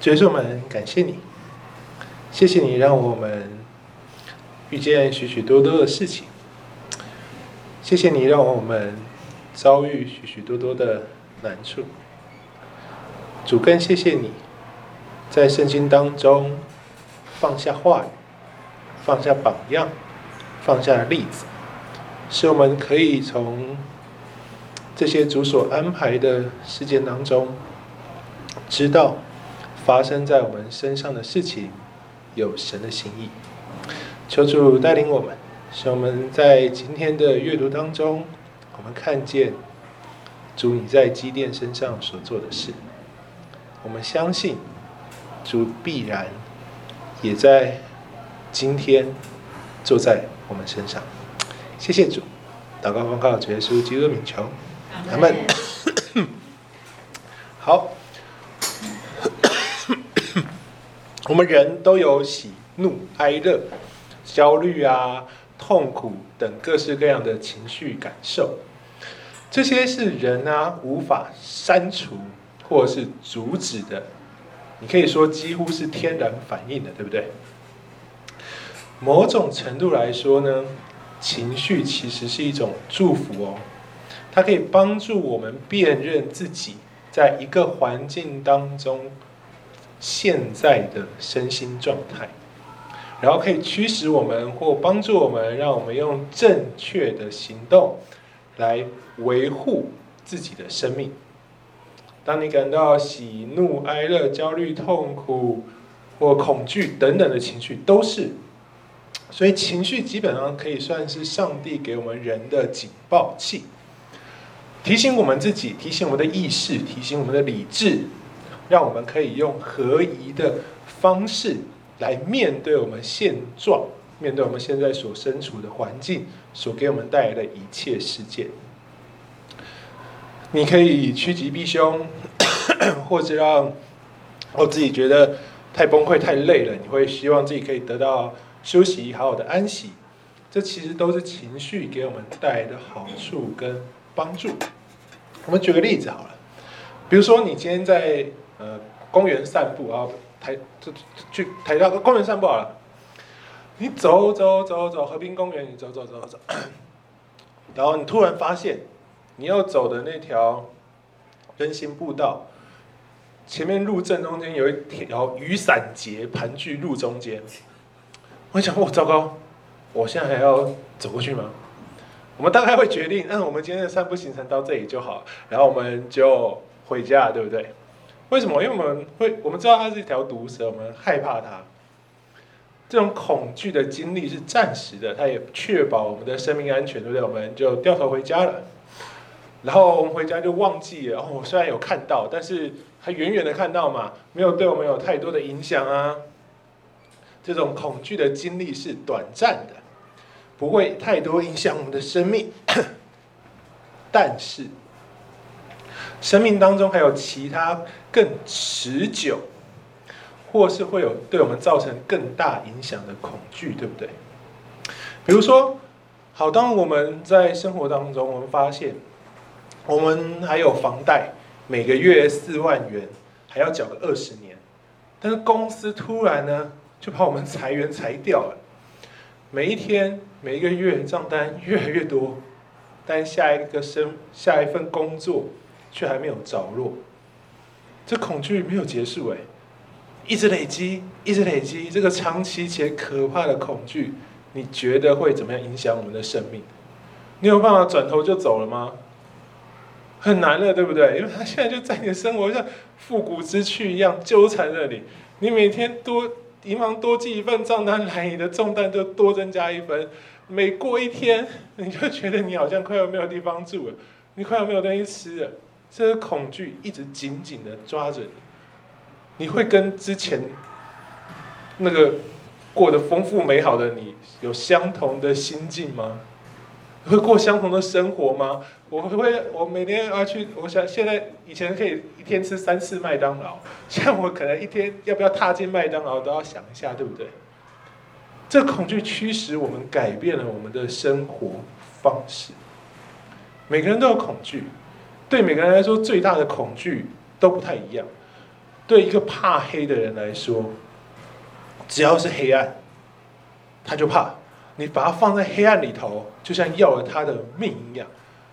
主耶稣，我们感谢你，谢谢你让我们遇见许许多多的事情，谢谢你让我们遭遇许许多多的难处。主更谢谢你，在圣经当中放下话语，放下榜样，放下例子，使我们可以从这些主所安排的事件当中，知道发生在我们身上的事情有神的心意。求主带领我们，使我们在今天的阅读当中，我们看见主你在基甸身上所做的事。我们相信主必然也在今天坐在我们身上。谢谢主，祷告奉告主耶稣基督的名求，阿门。好，我们人都有喜怒哀乐、焦虑啊、痛苦等各式各样的情绪感受，这些是人啊无法删除。或是阻止的，你可以说几乎是天然反应的，对不对？某种程度来说呢，情绪其实是一种祝福哦，它可以帮助我们辨认自己在一个环境当中现在的身心状态，然后可以驱使我们或帮助我们，让我们用正确的行动来维护自己的生命。当你感到喜怒哀乐、焦虑、痛苦或恐惧等等的情绪，都是。所以情绪基本上可以算是上帝给我们人的警报器，提醒我们自己，提醒我们的意识，提醒我们的理智，让我们可以用合宜的方式来面对我们现状，面对我们现在所身处的环境，所给我们带来的一切事件。你可以趋吉避凶，或者让我自己觉得太崩溃、太累了，你会希望自己可以得到休息、好好的安息。这其实都是情绪给我们带来的好处跟帮助。我们举个例子好了，比如说你今天在呃公园散步啊，台就去台到公园散步好了，你走走走走河滨公园，你走走走走，然后你突然发现。你要走的那条人行步道，前面路正中间有一条雨伞节盘踞路中间。我想，哦，糟糕，我现在还要走过去吗？我们大概会决定，那我们今天的散步行程到这里就好，然后我们就回家，对不对？为什么？因为我们会，我们知道它是一条毒蛇，我们害怕它。这种恐惧的经历是暂时的，它也确保我们的生命安全，对不对？我们就掉头回家了。然后我们回家就忘记了。哦，我虽然有看到，但是还远远的看到嘛，没有对我们有太多的影响啊。这种恐惧的经历是短暂的，不会太多影响我们的生命。但是，生命当中还有其他更持久，或是会有对我们造成更大影响的恐惧，对不对？比如说，好，当我们在生活当中，我们发现。我们还有房贷，每个月四万元，还要缴个二十年。但是公司突然呢，就把我们裁员裁掉了。每一天、每一个月账单越来越多，但下一个生、下一份工作却还没有着落。这恐惧没有结束哎，一直累积，一直累积。这个长期且可怕的恐惧，你觉得会怎么样影响我们的生命？你有办法转头就走了吗？很难了，对不对？因为他现在就在你的生活像复古之躯一样纠缠着你。你每天多银行多寄一份账单来，你的重担就多增加一分。每过一天，你就觉得你好像快要没有地方住了，你快要没有东西吃了。这个恐惧一直紧紧的抓着你。你会跟之前那个过得丰富美好的你有相同的心境吗？会过相同的生活吗？我会，我每天要去。我想现在以前可以一天吃三次麦当劳，现在我可能一天要不要踏进麦当劳都要想一下，对不对？这恐惧驱使我们改变了我们的生活方式。每个人都有恐惧，对每个人来说最大的恐惧都不太一样。对一个怕黑的人来说，只要是黑暗，他就怕。你把他放在黑暗里头，就像要了他的命一样。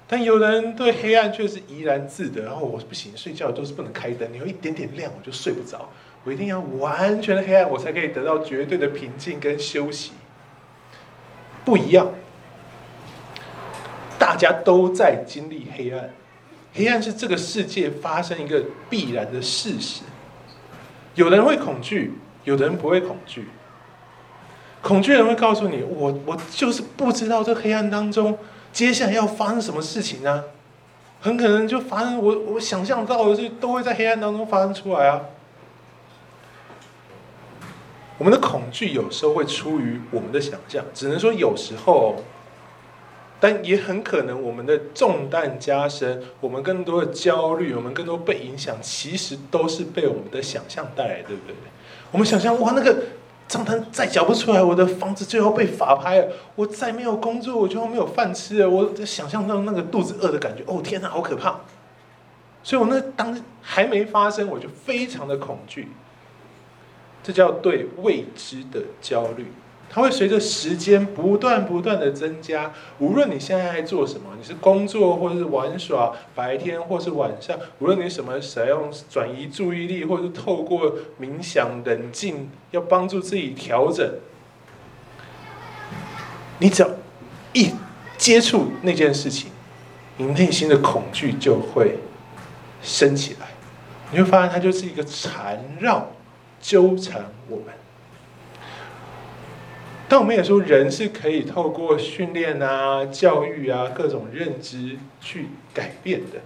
但有人对黑暗却是怡然自得。然后我不行，睡觉都是不能开灯，你有一点点亮我就睡不着。我一定要完全的黑暗，我才可以得到绝对的平静跟休息。不一样，大家都在经历黑暗。黑暗是这个世界发生一个必然的事实。有的人会恐惧，有的人不会恐惧。恐惧人会告诉你：“我我就是不知道这黑暗当中接下来要发生什么事情呢？很可能就发生我我想象到的事都会在黑暗当中发生出来啊。”我们的恐惧有时候会出于我们的想象，只能说有时候，但也很可能我们的重担加深，我们更多的焦虑，我们更多被影响，其实都是被我们的想象带来，对不对？我们想象哇，那个。账单再缴不出来，我的房子就要被法拍了。我再没有工作，我就要没有饭吃了。我在想象到那个肚子饿的感觉，哦天哪，好可怕！所以我那当还没发生，我就非常的恐惧。这叫对未知的焦虑。它会随着时间不断不断的增加，无论你现在在做什么，你是工作或者是玩耍，白天或是晚上，无论你什么使用转移注意力，或是透过冥想冷静，要帮助自己调整，你只要一接触那件事情，你内心的恐惧就会升起来，你会发现它就是一个缠绕、纠缠我们。但我们也说，人是可以透过训练啊、教育啊、各种认知去改变的。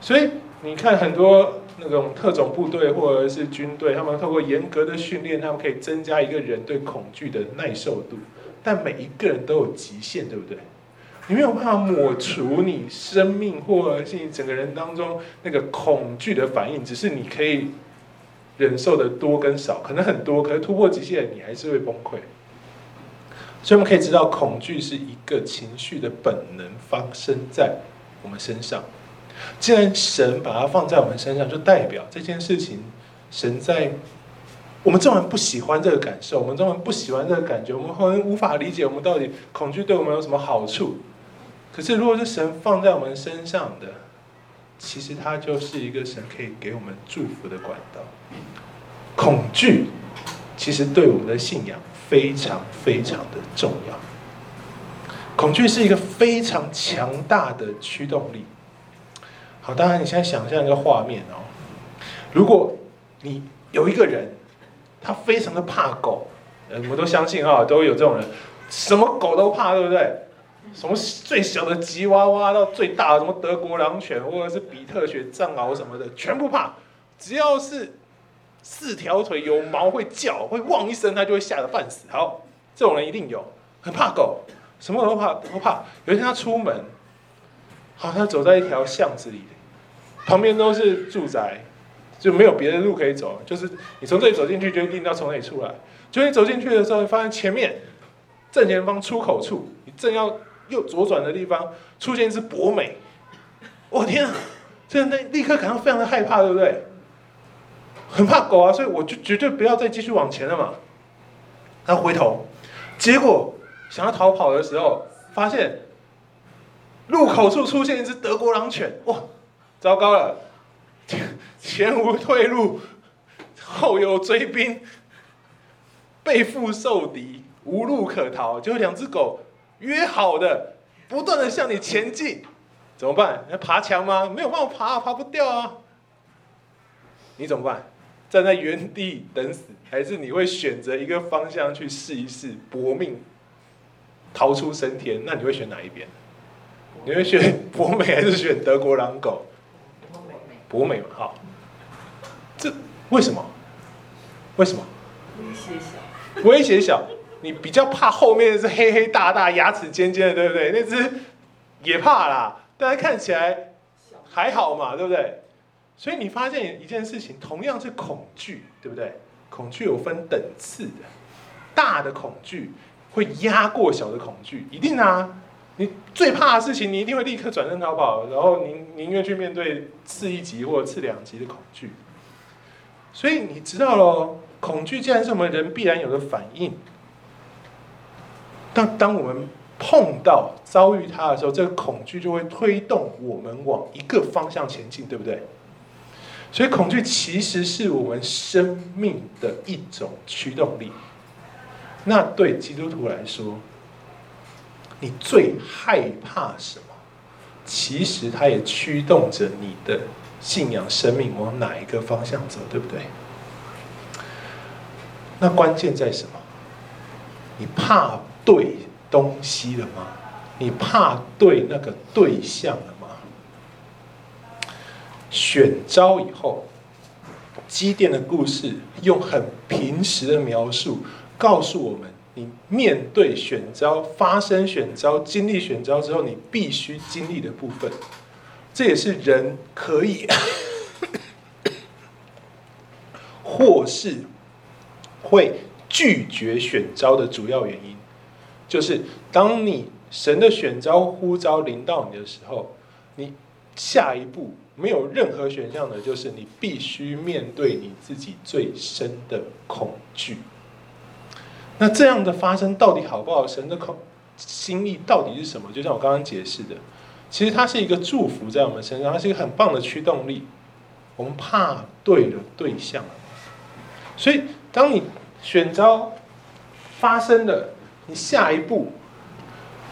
所以你看，很多那种特种部队或者是军队，他们透过严格的训练，他们可以增加一个人对恐惧的耐受度。但每一个人都有极限，对不对？你没有办法抹除你生命或者是你整个人当中那个恐惧的反应，只是你可以忍受的多跟少，可能很多，可是突破极限，你还是会崩溃。所以我们可以知道，恐惧是一个情绪的本能发生在我们身上。既然神把它放在我们身上，就代表这件事情，神在我们众人不喜欢这个感受，我们众人不喜欢这个感觉，我们可能无法理解我们到底恐惧对我们有什么好处。可是，如果是神放在我们身上的，其实它就是一个神可以给我们祝福的管道。恐惧其实对我们的信仰。非常非常的重要。恐惧是一个非常强大的驱动力。好，当然你现在想象一个画面哦，如果你有一个人，他非常的怕狗，呃，我们都相信啊，都有这种人，什么狗都怕，对不对？从最小的吉娃娃到最大的什么德国狼犬，或者是比特犬、藏獒什么的，全部怕，只要是。四条腿有毛会叫会汪一声，他就会吓得半死。好，这种人一定有，很怕狗，什么都怕都怕。有一天他出门，好，他走在一条巷子里，旁边都是住宅，就没有别的路可以走，就是你从这里走进去，就一定要从那里出来。就你走进去的时候，发现前面正前方出口处，你正要右左转的地方，出现一只博美。我天啊！真的立刻感到非常的害怕，对不对？很怕狗啊，所以我就绝对不要再继续往前了嘛。他回头，结果想要逃跑的时候，发现路口处出现一只德国狼犬，哇，糟糕了，前无退路，后有追兵，背腹受敌，无路可逃。就两只狗约好的，不断的向你前进，怎么办？要爬墙吗？没有办法爬，爬不掉啊。你怎么办？站在原地等死，还是你会选择一个方向去试一试搏命逃出升天？那你会选哪一边？你会选博美还是选德国狼狗？博美嘛，好。这为什么？为什么？威胁小。威胁小，你比较怕后面是黑黑大大、牙齿尖尖的，对不对？那只也怕啦，但是看起来还好嘛，对不对？所以你发现一件事情，同样是恐惧，对不对？恐惧有分等次的，大的恐惧会压过小的恐惧，一定啊！你最怕的事情，你一定会立刻转身逃跑，然后宁宁愿去面对次一级或者次两级的恐惧。所以你知道喽，恐惧既然是我们人必然有的反应，但当我们碰到遭遇它的时候，这个恐惧就会推动我们往一个方向前进，对不对？所以恐惧其实是我们生命的一种驱动力。那对基督徒来说，你最害怕什么？其实它也驱动着你的。信仰生命往哪一个方向走，对不对？那关键在什么？你怕对东西了吗？你怕对那个对象了？选招以后，基甸的故事用很平实的描述告诉我们：你面对选招、发生选招、经历选招之后，你必须经历的部分。这也是人可以，或是会拒绝选招的主要原因，就是当你神的选招呼召临到你的时候，你下一步没有任何选项的，就是你必须面对你自己最深的恐惧。那这样的发生到底好不好？神的恐心意到底是什么？就像我刚刚解释的。其实它是一个祝福在我们身上，它是一个很棒的驱动力。我们怕对了对象，所以当你选招发生了，你下一步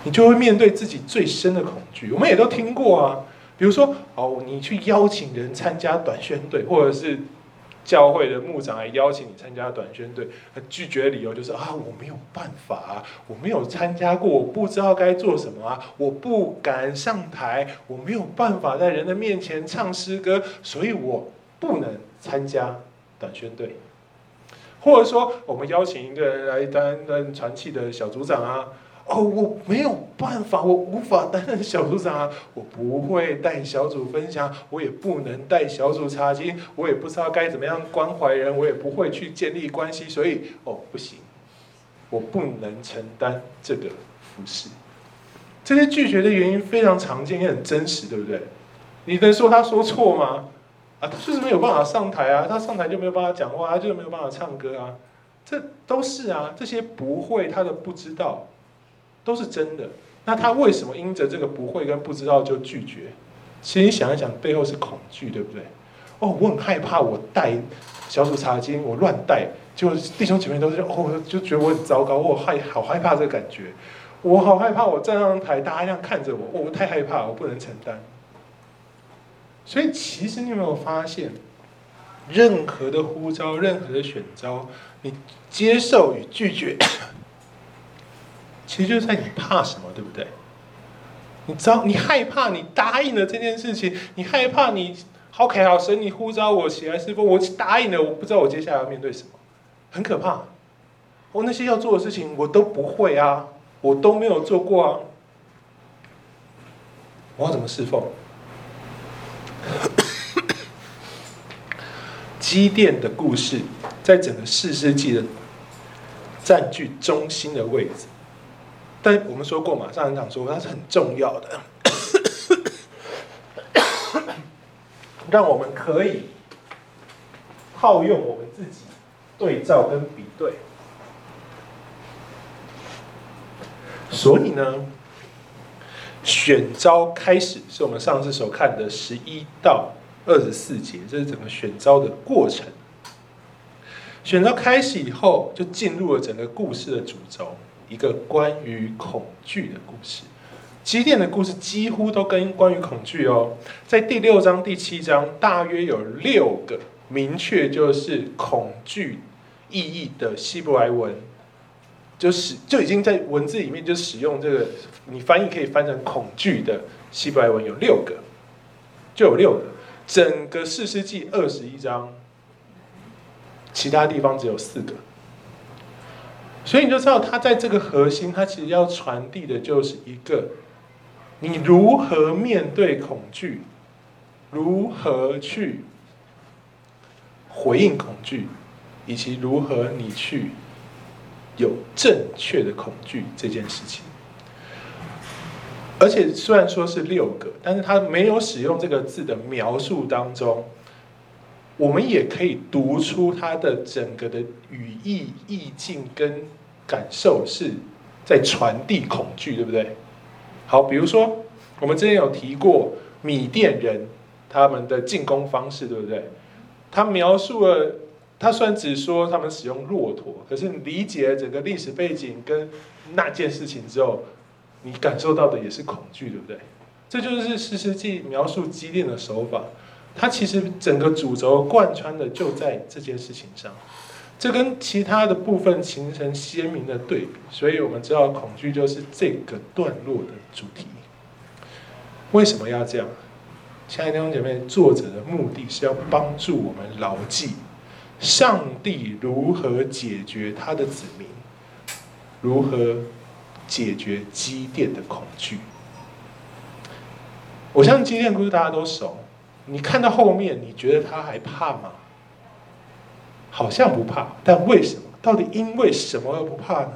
你就会面对自己最深的恐惧。我们也都听过啊，比如说哦，你去邀请人参加短宣队，或者是。教会的牧长来邀请你参加短宣队，他拒绝的理由就是啊，我没有办法啊，我没有参加过，我不知道该做什么啊，我不敢上台，我没有办法在人的面前唱诗歌，所以我不能参加短宣队。或者说，我们邀请一个人来担任传气的小组长啊。哦，我没有办法，我无法担任小组长啊！我不会带小组分享，我也不能带小组查经，我也不知道该怎么样关怀人，我也不会去建立关系，所以哦，不行，我不能承担这个服事。这些拒绝的原因非常常见，也很真实，对不对？你能说他说错吗？啊，他就是没有办法上台啊，他上台就没有办法讲话，他就没有办法唱歌啊，这都是啊，这些不会，他的不知道。都是真的，那他为什么因着这个不会跟不知道就拒绝？其实想一想，背后是恐惧，对不对？哦，我很害怕，我带小组查经，我乱带，就弟兄姐妹都是哦，就觉得我很糟糕，我害好害怕这个感觉，我好害怕，我站上台，大家这样看着我，我太害怕，我不能承担。所以，其实你有没有发现，任何的呼召，任何的选召，你接受与拒绝。其实就是在你怕什么，对不对？你知道，你害怕，你答应了这件事情，你害怕你，好，K 好神，你呼召我起来侍奉？我答应了，我不知道我接下来要面对什么，很可怕。我那些要做的事情我都不会啊，我都没有做过啊，我要怎么侍奉？基甸的故事在整个四世纪的占据中心的位置。但我们说过嘛，上一场说它是很重要的，让我们可以套用我们自己对照跟比对。所以呢，选招开始是我们上次所看的十一到二十四节，这是整个选招的过程。选召开始以后，就进入了整个故事的主轴。一个关于恐惧的故事，基甸的故事几乎都跟关于恐惧哦，在第六章、第七章，大约有六个明确就是恐惧意义的希伯来文，就是就已经在文字里面就使用这个，你翻译可以翻成恐惧的希伯来文有六个，就有六个，整个四世纪二十一章，其他地方只有四个。所以你就知道，他在这个核心，他其实要传递的就是一个：你如何面对恐惧，如何去回应恐惧，以及如何你去有正确的恐惧这件事情。而且虽然说是六个，但是他没有使用这个字的描述当中，我们也可以读出他的整个的语义、意境跟感受是在传递恐惧，对不对？好，比如说我们之前有提过米甸人他们的进攻方式，对不对？他描述了，他虽然只说他们使用骆驼，可是理解了整个历史背景跟那件事情之后，你感受到的也是恐惧，对不对？这就是士师记描述激烈的手法。它其实整个主轴贯穿的就在这件事情上，这跟其他的部分形成鲜明的对比，所以我们知道恐惧就是这个段落的主题。为什么要这样？亲爱的弟兄姐妹，作者的目的是要帮助我们牢记上帝如何解决他的子民，如何解决基甸的恐惧。我相信基甸故事大家都熟。你看到后面，你觉得他还怕吗？好像不怕，但为什么？到底因为什么而不怕呢？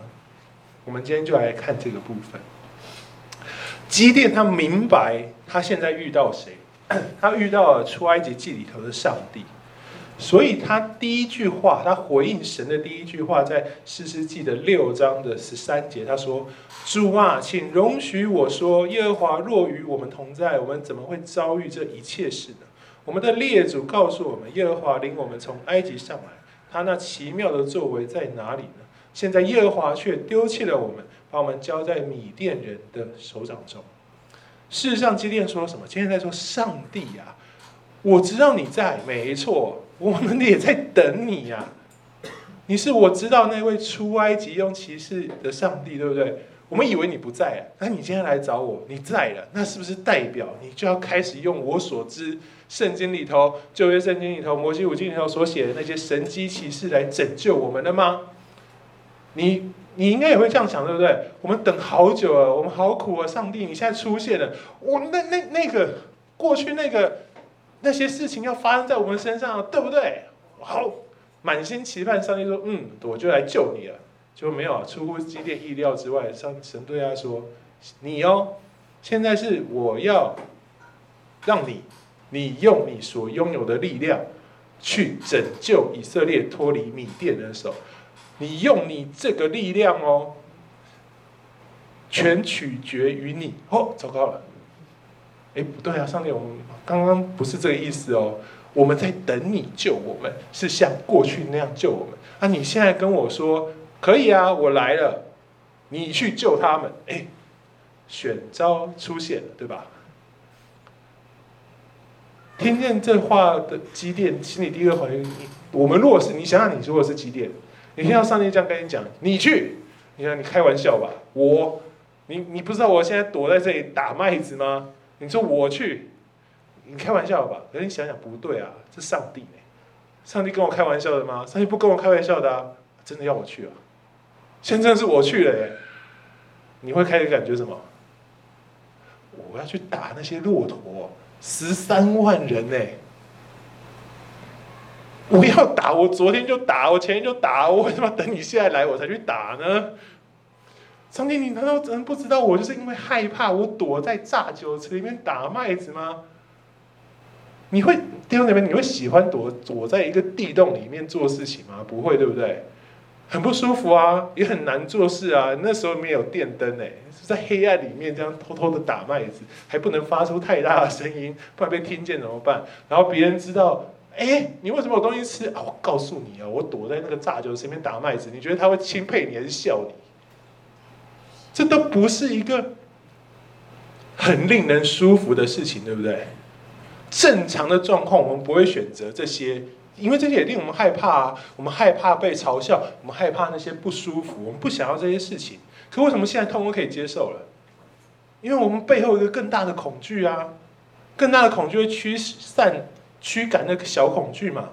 我们今天就来看这个部分。基甸他明白他现在遇到谁，他遇到了出埃及记里头的上帝。所以他第一句话，他回应神的第一句话，在诗诗记的六章的十三节，他说：“主啊，请容许我说，耶和华若与我们同在，我们怎么会遭遇这一切事呢？我们的列祖告诉我们，耶和华领我们从埃及上来，他那奇妙的作为在哪里呢？现在耶和华却丢弃了我们，把我们交在米甸人的手掌中。事实上，基甸说什么？今天在说上帝呀、啊，我知道你在，没错。”我们也在等你呀、你是我知道那位出埃及用骑士的上帝，对不对？我们以为你不在啊，那你今天来找我，你在了，那是不是代表你就要开始用我所知圣经里头旧约圣经里头摩西五经里头所写的那些神迹骑士来拯救我们了吗？你你应该也会这样想，对不对？我们等好久了，我们好苦啊！上帝，你现在出现了，我那那那个过去那个。那些事情要发生在我们身上，对不对？好，满心期盼，上帝说：“嗯，我就来救你了。”就没有，出乎基甸意料之外，上神对他说：“你哦，现在是我要让你，你用你所拥有的力量去拯救以色列脱离米甸的手。你用你这个力量哦，全取决于你。哦，糟糕了。”哎，不对啊，上帝，我们刚刚不是这个意思哦。我们在等你救我们，是像过去那样救我们。啊，你现在跟我说可以啊，我来了，你去救他们。哎，选招出现了，对吧？听见这话的基甸，心里第一个反应，我们若是你想想，你如果是基甸，你听到上帝这样跟你讲，你去，你想你开玩笑吧？我，你你不知道我现在躲在这里打麦子吗？你说我去，你开玩笑吧？可是你想想不对啊，这上帝呢？上帝跟我开玩笑的吗？上帝不跟我开玩笑的啊，真的要我去啊？现在是我去了耶，你会开始感觉什么？我要去打那些骆驼，十三万人呢！我要打，我昨天就打，我前天就打，我为什么等你现在来我才去打呢？上帝，你难道真不知道我就是因为害怕，我躲在榨酒池里面打麦子吗？你会弟兄姊妹，你会喜欢躲躲在一个地洞里面做事情吗？不会，对不对？很不舒服啊，也很难做事啊。那时候没有电灯诶，在黑暗里面这样偷偷的打麦子，还不能发出太大的声音，不然被听见怎么办？然后别人知道，哎，你为什么有东西吃啊？我告诉你啊，我躲在那个榨酒池里面打麦子，你觉得他会钦佩你还是笑你？这都不是一个很令人舒服的事情，对不对？正常的状况，我们不会选择这些，因为这些也令我们害怕啊。我们害怕被嘲笑，我们害怕那些不舒服，我们不想要这些事情。可为什么现在通通可以接受了？因为我们背后一个更大的恐惧啊，更大的恐惧会驱散、驱赶那个小恐惧嘛。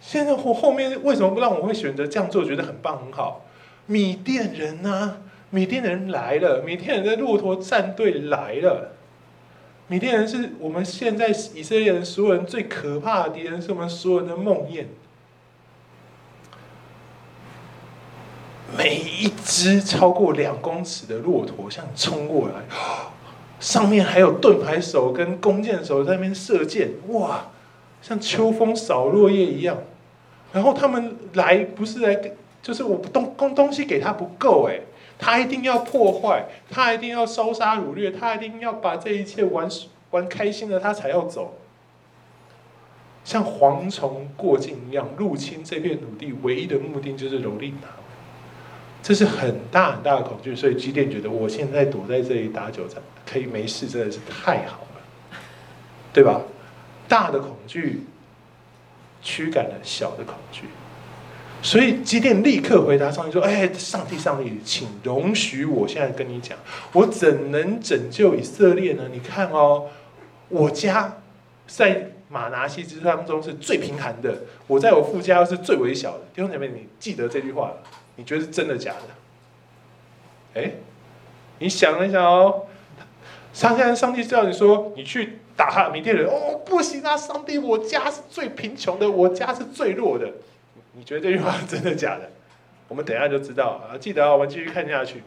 现在我后面为什么不让我会选择这样做？觉得很棒很好。米店人呢？米甸人来了，米甸人的骆驼战队来了。米甸人是我们现在以色列人所有人最可怕的敌人，是我们所有人的梦魇。每一只超过两公尺的骆驼向你冲过来，上面还有盾牌手跟弓箭手在那边射箭，哇！像秋风扫落叶一样。然后他们来不是来，就是我东东东西给他不够哎，他一定要破坏，他一定要烧杀掳掠，他一定要把这一切玩玩开心了，他才要走。像蝗虫过境一样入侵这片土地，唯一的目的就是蹂躏他。这是很大很大的恐惧，所以基甸觉得我现在躲在这里打久战，可以没事，真的是太好了，对吧？大的恐惧驱赶了小的恐惧，所以基甸立刻回答上帝说：“哎，上帝，上帝，请容许我现在跟你讲，我怎能拯救以色列呢？你看哦，我家在玛拿西支当中是最贫寒的，我在我父家是最微小的。弟兄姐妹，你记得这句话？”你觉得是真的假的？哎，你想一想哦，上现在上帝叫你说你去打哈米甸人哦，不行啊！上帝，我家是最贫穷的，我家是最弱的。你觉得这句话真的假的？我们等一下就知道啊！记得啊，我们继续看下去。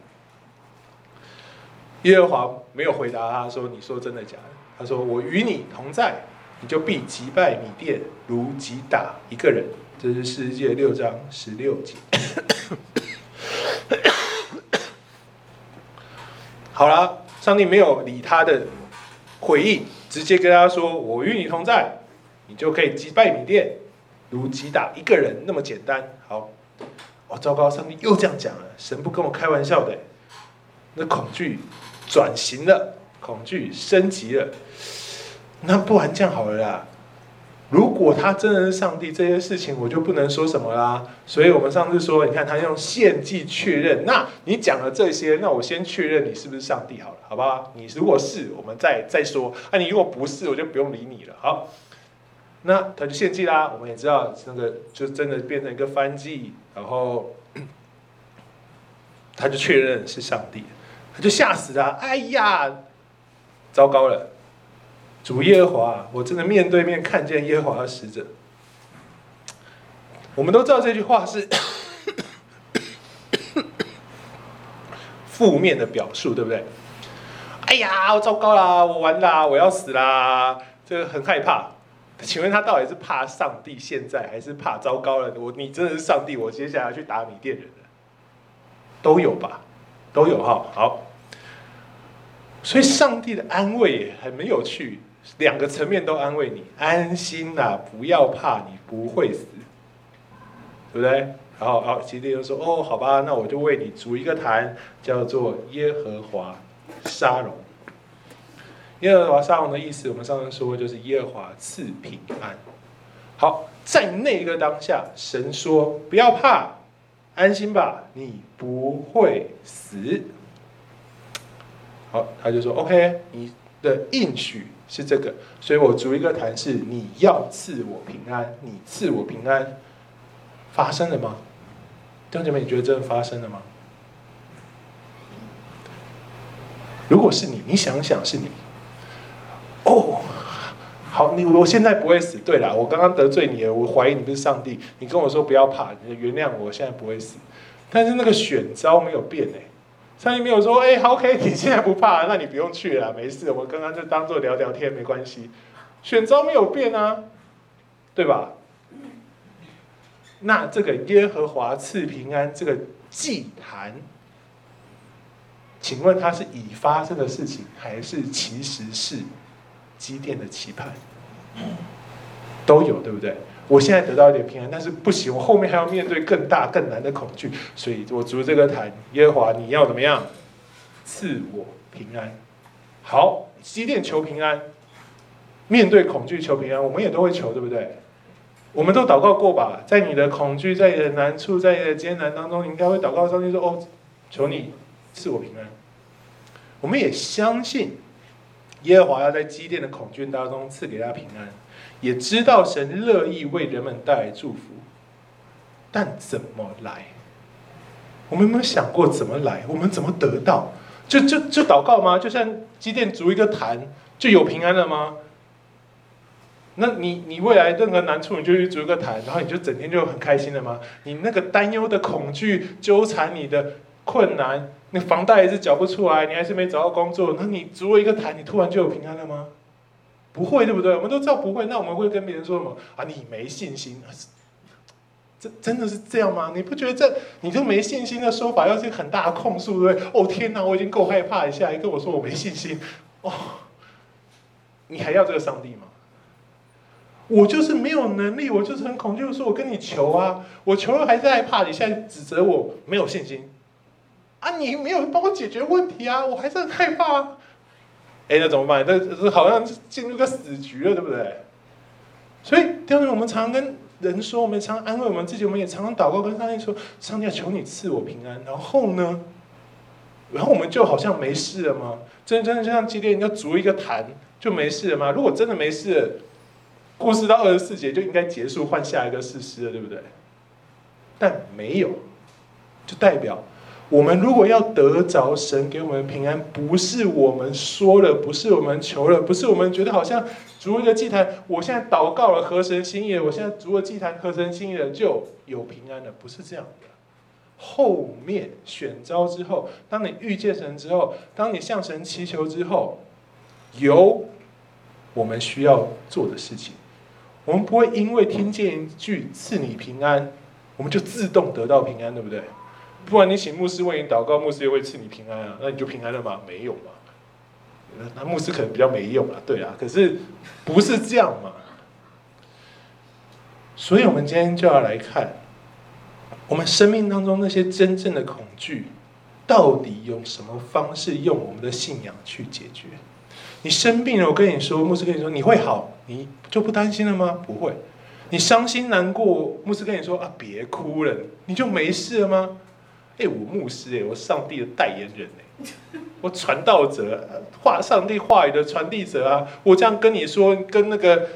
耶和华没有回答他说：“你说真的假的？”他说：“我与你同在，你就必击败米甸，如击打一个人。”这是世界六章十六节。好了，上帝没有理他的回应，直接跟他说：“我与你同在，你就可以击败米甸，如击打一个人那么简单。”好，哦，糟糕，上帝又这样讲了，神不跟我开玩笑的，那恐惧转型了，恐惧升级了，那不然这样好了啦。如果他真的是上帝，这些事情我就不能说什么啦。所以我们上次说，你看他用献祭确认。那你讲了这些，那我先确认你是不是上帝好了，好不好？你如果是，我们再再说。啊，你如果不是，我就不用理你了。好，那他就献祭啦。我们也知道，那个就真的变成一个燔祭，然后 他就确认是上帝，他就吓死了。哎呀，糟糕了！主耶和华，我真的面对面看见耶和华的使者。我们都知道这句话是 负面的表述，对不对？哎呀，我糟糕啦，我完啦，我要死啦，这个很害怕。请问他到底是怕上帝现在，还是怕糟糕了？我你真的是上帝，我接下来去打米甸人了，都有吧？都有哈。好，所以上帝的安慰也很有趣。两个层面都安慰你，安心呐、不要怕，你不会死，对不对？然后，好，基甸就说：“哦，好吧，那我就为你筑一个坛，叫做耶和华沙龙。耶和华沙龙的意思，我们上次说就是耶和华赐平安。好，在那个当下，神说：不要怕，安心吧，你不会死。好，他就说：OK，你的应许。”是这个，所以我逐一个谈，是你要赐我平安，你赐我平安，发生了吗？弟兄姐妹，你觉得真的发生了吗？如果是你，你想想是你，哦，好，你我现在不会死。对了，我刚刚得罪你了，我怀疑你不是上帝，你跟我说不要怕，你原谅我，现在不会死。但是那个选召没有变哎。上帝没有说：“哎，好，OK，你现在不怕，那你不用去了，没事。我刚刚就当做聊聊天，没关系。选召没有变啊，对吧？那这个耶和华赐平安这个祭坛，请问他是已发生的事情，还是其实是积淀的期盼？都有，对不对？”我现在得到一点平安，但是不行，我后面还要面对更大更难的恐惧，所以我筑这个坛，耶和华，你要怎么样？赐我平安。好，基甸求平安，面对恐惧求平安，我们也都会求，对不对？我们都祷告过吧？在你的恐惧，在你的难处，在你的艰难当中，你应该会祷告上帝说：“哦，求你赐我平安。”我们也相信耶和华要在基甸的恐惧当中赐给他平安。也知道神乐意为人们带来祝福，但怎么来？我们有没有想过怎么来？我们怎么得到？就就就祷告吗？就像基甸筑一个坛，就有平安了吗？那你你未来任何难处，你就去筑一个坛，然后你就整天就很开心了吗？你那个担忧的恐惧纠缠你的困难，那房贷也是缴不出来，你还是没找到工作，那你租了一个台，你突然就有平安了吗？不会，对不对？我们都知道不会，那我们会跟别人说什么啊？你没信心？真真的是这样吗？你不觉得这你就没信心的说法，要是很大的控诉，对不对？哦天哪，我已经够害怕一下，还跟我说我没信心，哦，你还要这个上帝吗？我就是没有能力，我就是很恐惧，说我跟你求啊，我求了还是害怕，你现在指责我没有信心，啊，你没有帮我解决问题啊，我还是很害怕啊。哎，那怎么办？那好像进入个死局了，对不对？所以，第二，我们常常跟人说，我们常安慰我们自己，我们也常常祷告，跟上帝说：“上帝求你赐我平安。”然后呢？然后我们就好像没事了吗？真真的就像基甸要筑一个坛就没事了吗？如果真的没事，故事到二十四节就应该结束，换下一个事实了，对不对？但没有，就代表我们如果要得着神给我们平安，不是我们说了，不是我们求了，不是我们觉得好像筑一个祭坛，我现在祷告了合神心意，我现在筑了祭坛合神心意了，就有平安了，不是这样的。后面选召之后，当你遇见神之后，当你向神祈求之后，有我们需要做的事情。我们不会因为听见一句赐你平安，我们就自动得到平安，对不对？不然你请牧师为你祷告，牧师也会赐你平安啊，那你就平安了吗？没有嘛。那牧师可能比较没用啊，对啊。可是不是这样嘛？所以我们今天就要来看，我们生命当中那些真正的恐惧，到底用什么方式用我们的信仰去解决？你生病了，我跟你说，牧师跟你说你会好，你就不担心了吗？不会。你伤心难过，牧师跟你说啊，别哭了，你就没事了吗？哎，我牧师哎，我上帝的代言人哎，我传道者，话上帝话语的传递者啊，我这样跟你说，跟那个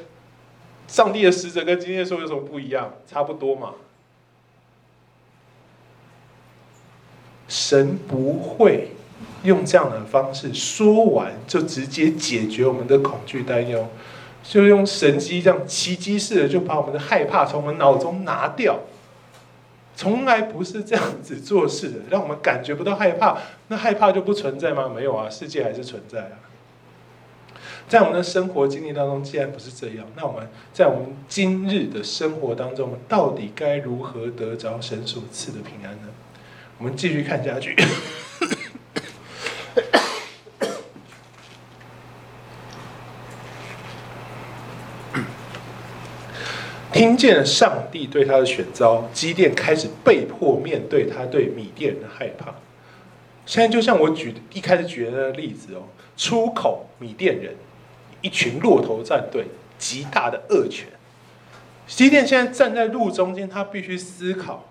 上帝的使者跟今天说有什么不一样？差不多嘛。神不会。用这样的方式说完，就直接解决我们的恐惧担忧，就用神机这样奇迹式的就把我们的害怕从我们脑中拿掉。从来不是这样子做事的，让我们感觉不到害怕，那害怕就不存在吗？没有啊，世界还是存在啊。在我们的生活经历当中，既然不是这样，那我们在我们今日的生活当中，到底该如何得着神所赐的平安呢？我们继续看下去。听见了上帝对他的选召，基甸开始被迫面对他对米甸人的害怕。现在就像我举一开始举的例子哦，出口米甸人一群骆驼战队，极大的恶犬。基甸现在站在路中间，他必须思考：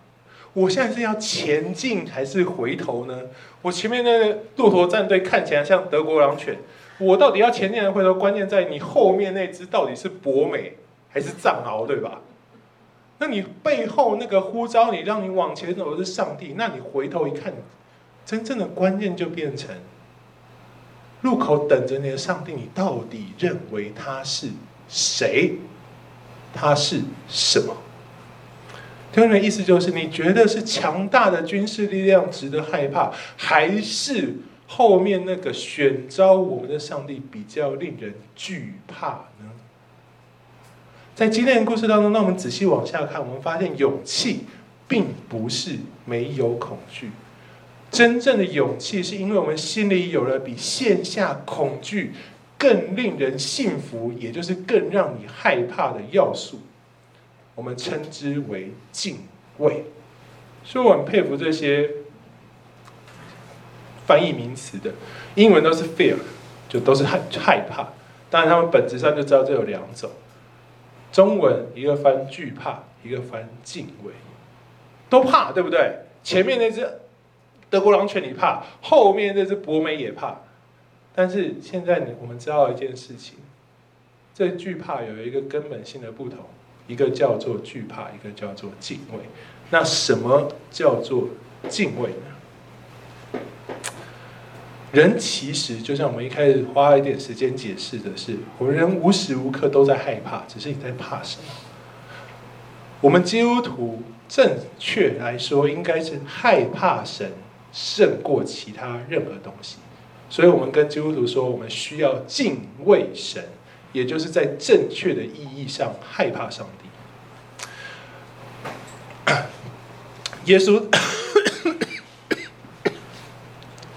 我现在是要前进还是回头呢？我前面那个骆驼战队看起来像德国狼犬，我到底要前进还是回头？关键在你后面那只到底是博美。还是藏獒对吧？那你背后那个呼召你，让你往前走的是上帝。那你回头一看，真正的关键就变成路口等着你的上帝。你到底认为他是谁？他是什么？听的意思就是，你觉得是强大的军事力量值得害怕，还是后面那个选召我们的上帝比较令人惧怕呢？在今天的故事当中，那我们仔细往下看，我们发现勇气并不是没有恐惧，真正的勇气是因为我们心里有了比线下恐惧更令人信服，也就是更让你害怕的要素，我们称之为敬畏。所以我很佩服这些翻译名词的，英文都是 fear，就都是害害怕，当然他们本质上就知道这有两种。中文一个翻惧怕，一个翻敬畏，都怕，对不对？前面那只德国狼犬你怕，后面那只博美也怕。但是现在你我们知道一件事情，这惧怕有一个根本性的不同，一个叫做惧怕，一个叫做敬畏。那什么叫做敬畏呢？人其实就像我们一开始花一点时间解释的是，我们人无时无刻都在害怕，只是你在怕什么？我们基督徒正确来说，应该是害怕神胜过其他任何东西。所以，我们跟基督徒说，我们需要敬畏神，也就是在正确的意义上害怕上帝。耶稣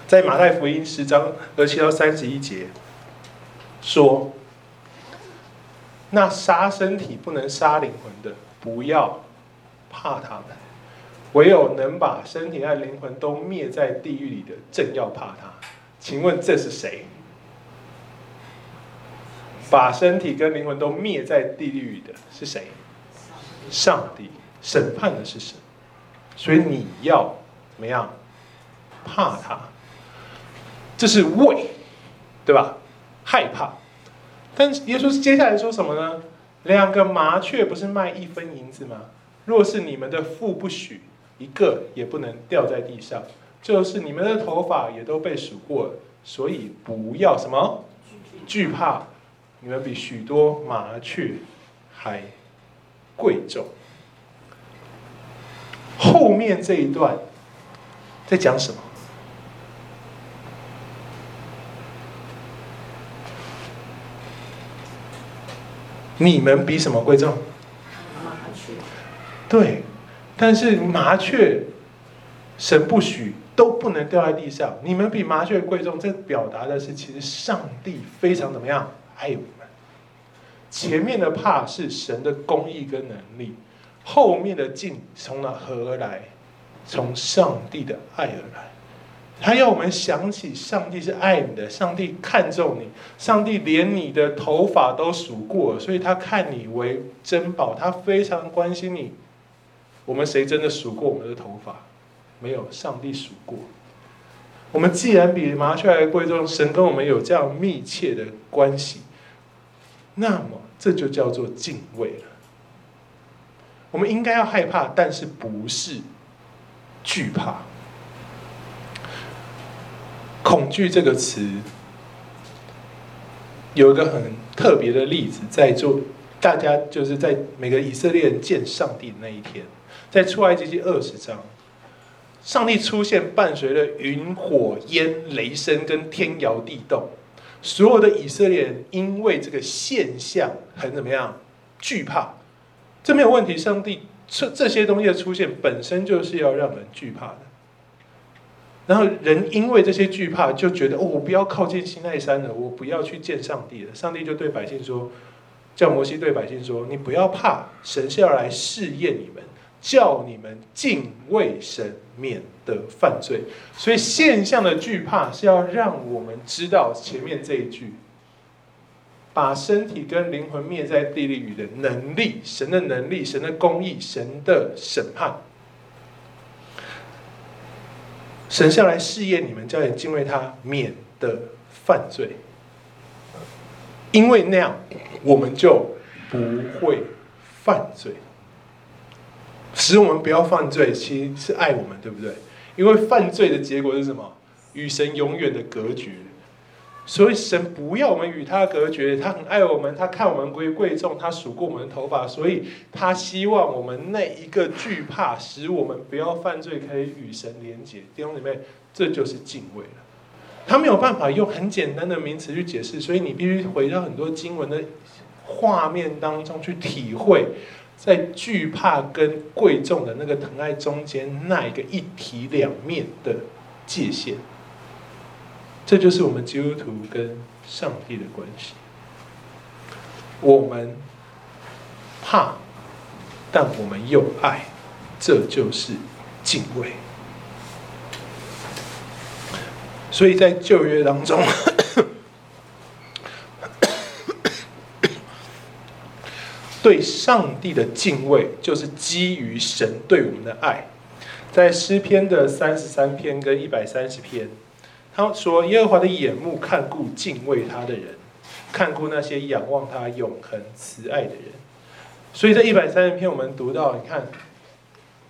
在马太福音十章二七到三十一节说：“那杀身体不能杀灵魂的，不要怕他们；唯有能把身体和灵魂都灭在地狱里的，正要怕他。”请问这是谁？把身体跟灵魂都灭在地狱里的是谁？上帝。审判的是神。所以你要怎么样？怕他，这是畏，对吧？害怕。但耶稣接下来说什么呢？两个麻雀不是卖一分银子吗？若是你们的父不许，一个也不能掉在地上。就是你们的头发也都被数过了，所以不要什么惧怕，你们比许多麻雀还贵重。后面这一段在讲什么？你们比什么贵重？麻雀。对，但是麻雀，神不许都不能掉在地上。你们比麻雀贵重，这表达的是其实上帝非常怎么样爱我们。前面的怕是神的公义跟能力。后面的敬从哪何而来？从上帝的爱而来。他要我们想起上帝是爱你的，上帝看重你，上帝连你的头发都数过，所以他看你为珍宝，他非常关心你。我们谁真的数过我们的头发？没有，上帝数过。我们既然比麻雀还贵重，神跟我们有这样密切的关系，那么这就叫做敬畏了。我们应该要害怕，但是不是惧怕。恐惧这个词有一个很特别的例子，在做大家就是在每个以色列人见上帝的那一天，在出埃及记二十章，上帝出现伴随着云、火、烟、雷声跟天摇地动，所有的以色列人因为这个现象很怎么样惧怕。这没有问题，上帝这这些东西的出现本身就是要让人惧怕的。然后人因为这些惧怕，就觉得哦，我不要靠近西奈山了，我不要去见上帝了。上帝就对百姓说，叫摩西对百姓说：“你不要怕，神是要来试验你们，叫你们敬畏神，免得犯罪。”所以现象的惧怕是要让我们知道前面这一句。把身体跟灵魂灭在地狱里的能力，神的能力，神的公义，神的审判，神下来试验你们，叫你敬畏他，免得犯罪。因为那样，我们就不会犯罪。使我们不要犯罪，其实是爱我们，对不对？因为犯罪的结果是什么？与神永远的隔绝。所以神不要我们与他隔绝，他很爱我们，他看我们归贵重，他数过我们的头发，所以他希望我们那一个惧怕，使我们不要犯罪，可以与神连结。弟兄姊妹，这就是敬畏了。他没有办法用很简单的名词去解释，所以你必须回到很多经文的画面当中去体会，在惧怕跟贵重的那个疼爱中间，那一个一体两面的界限。这就是我们基督徒跟上帝的关系。我们怕，但我们又爱，这就是敬畏。所以在旧约当中，对上帝的敬畏，就是基于神对我们的爱。在诗篇的三十三篇跟一百三十篇。他说：“耶和华的眼目看顾敬畏他的人，看顾那些仰望他永恒慈爱的人。”所以在一百三十篇，我们读到，你看，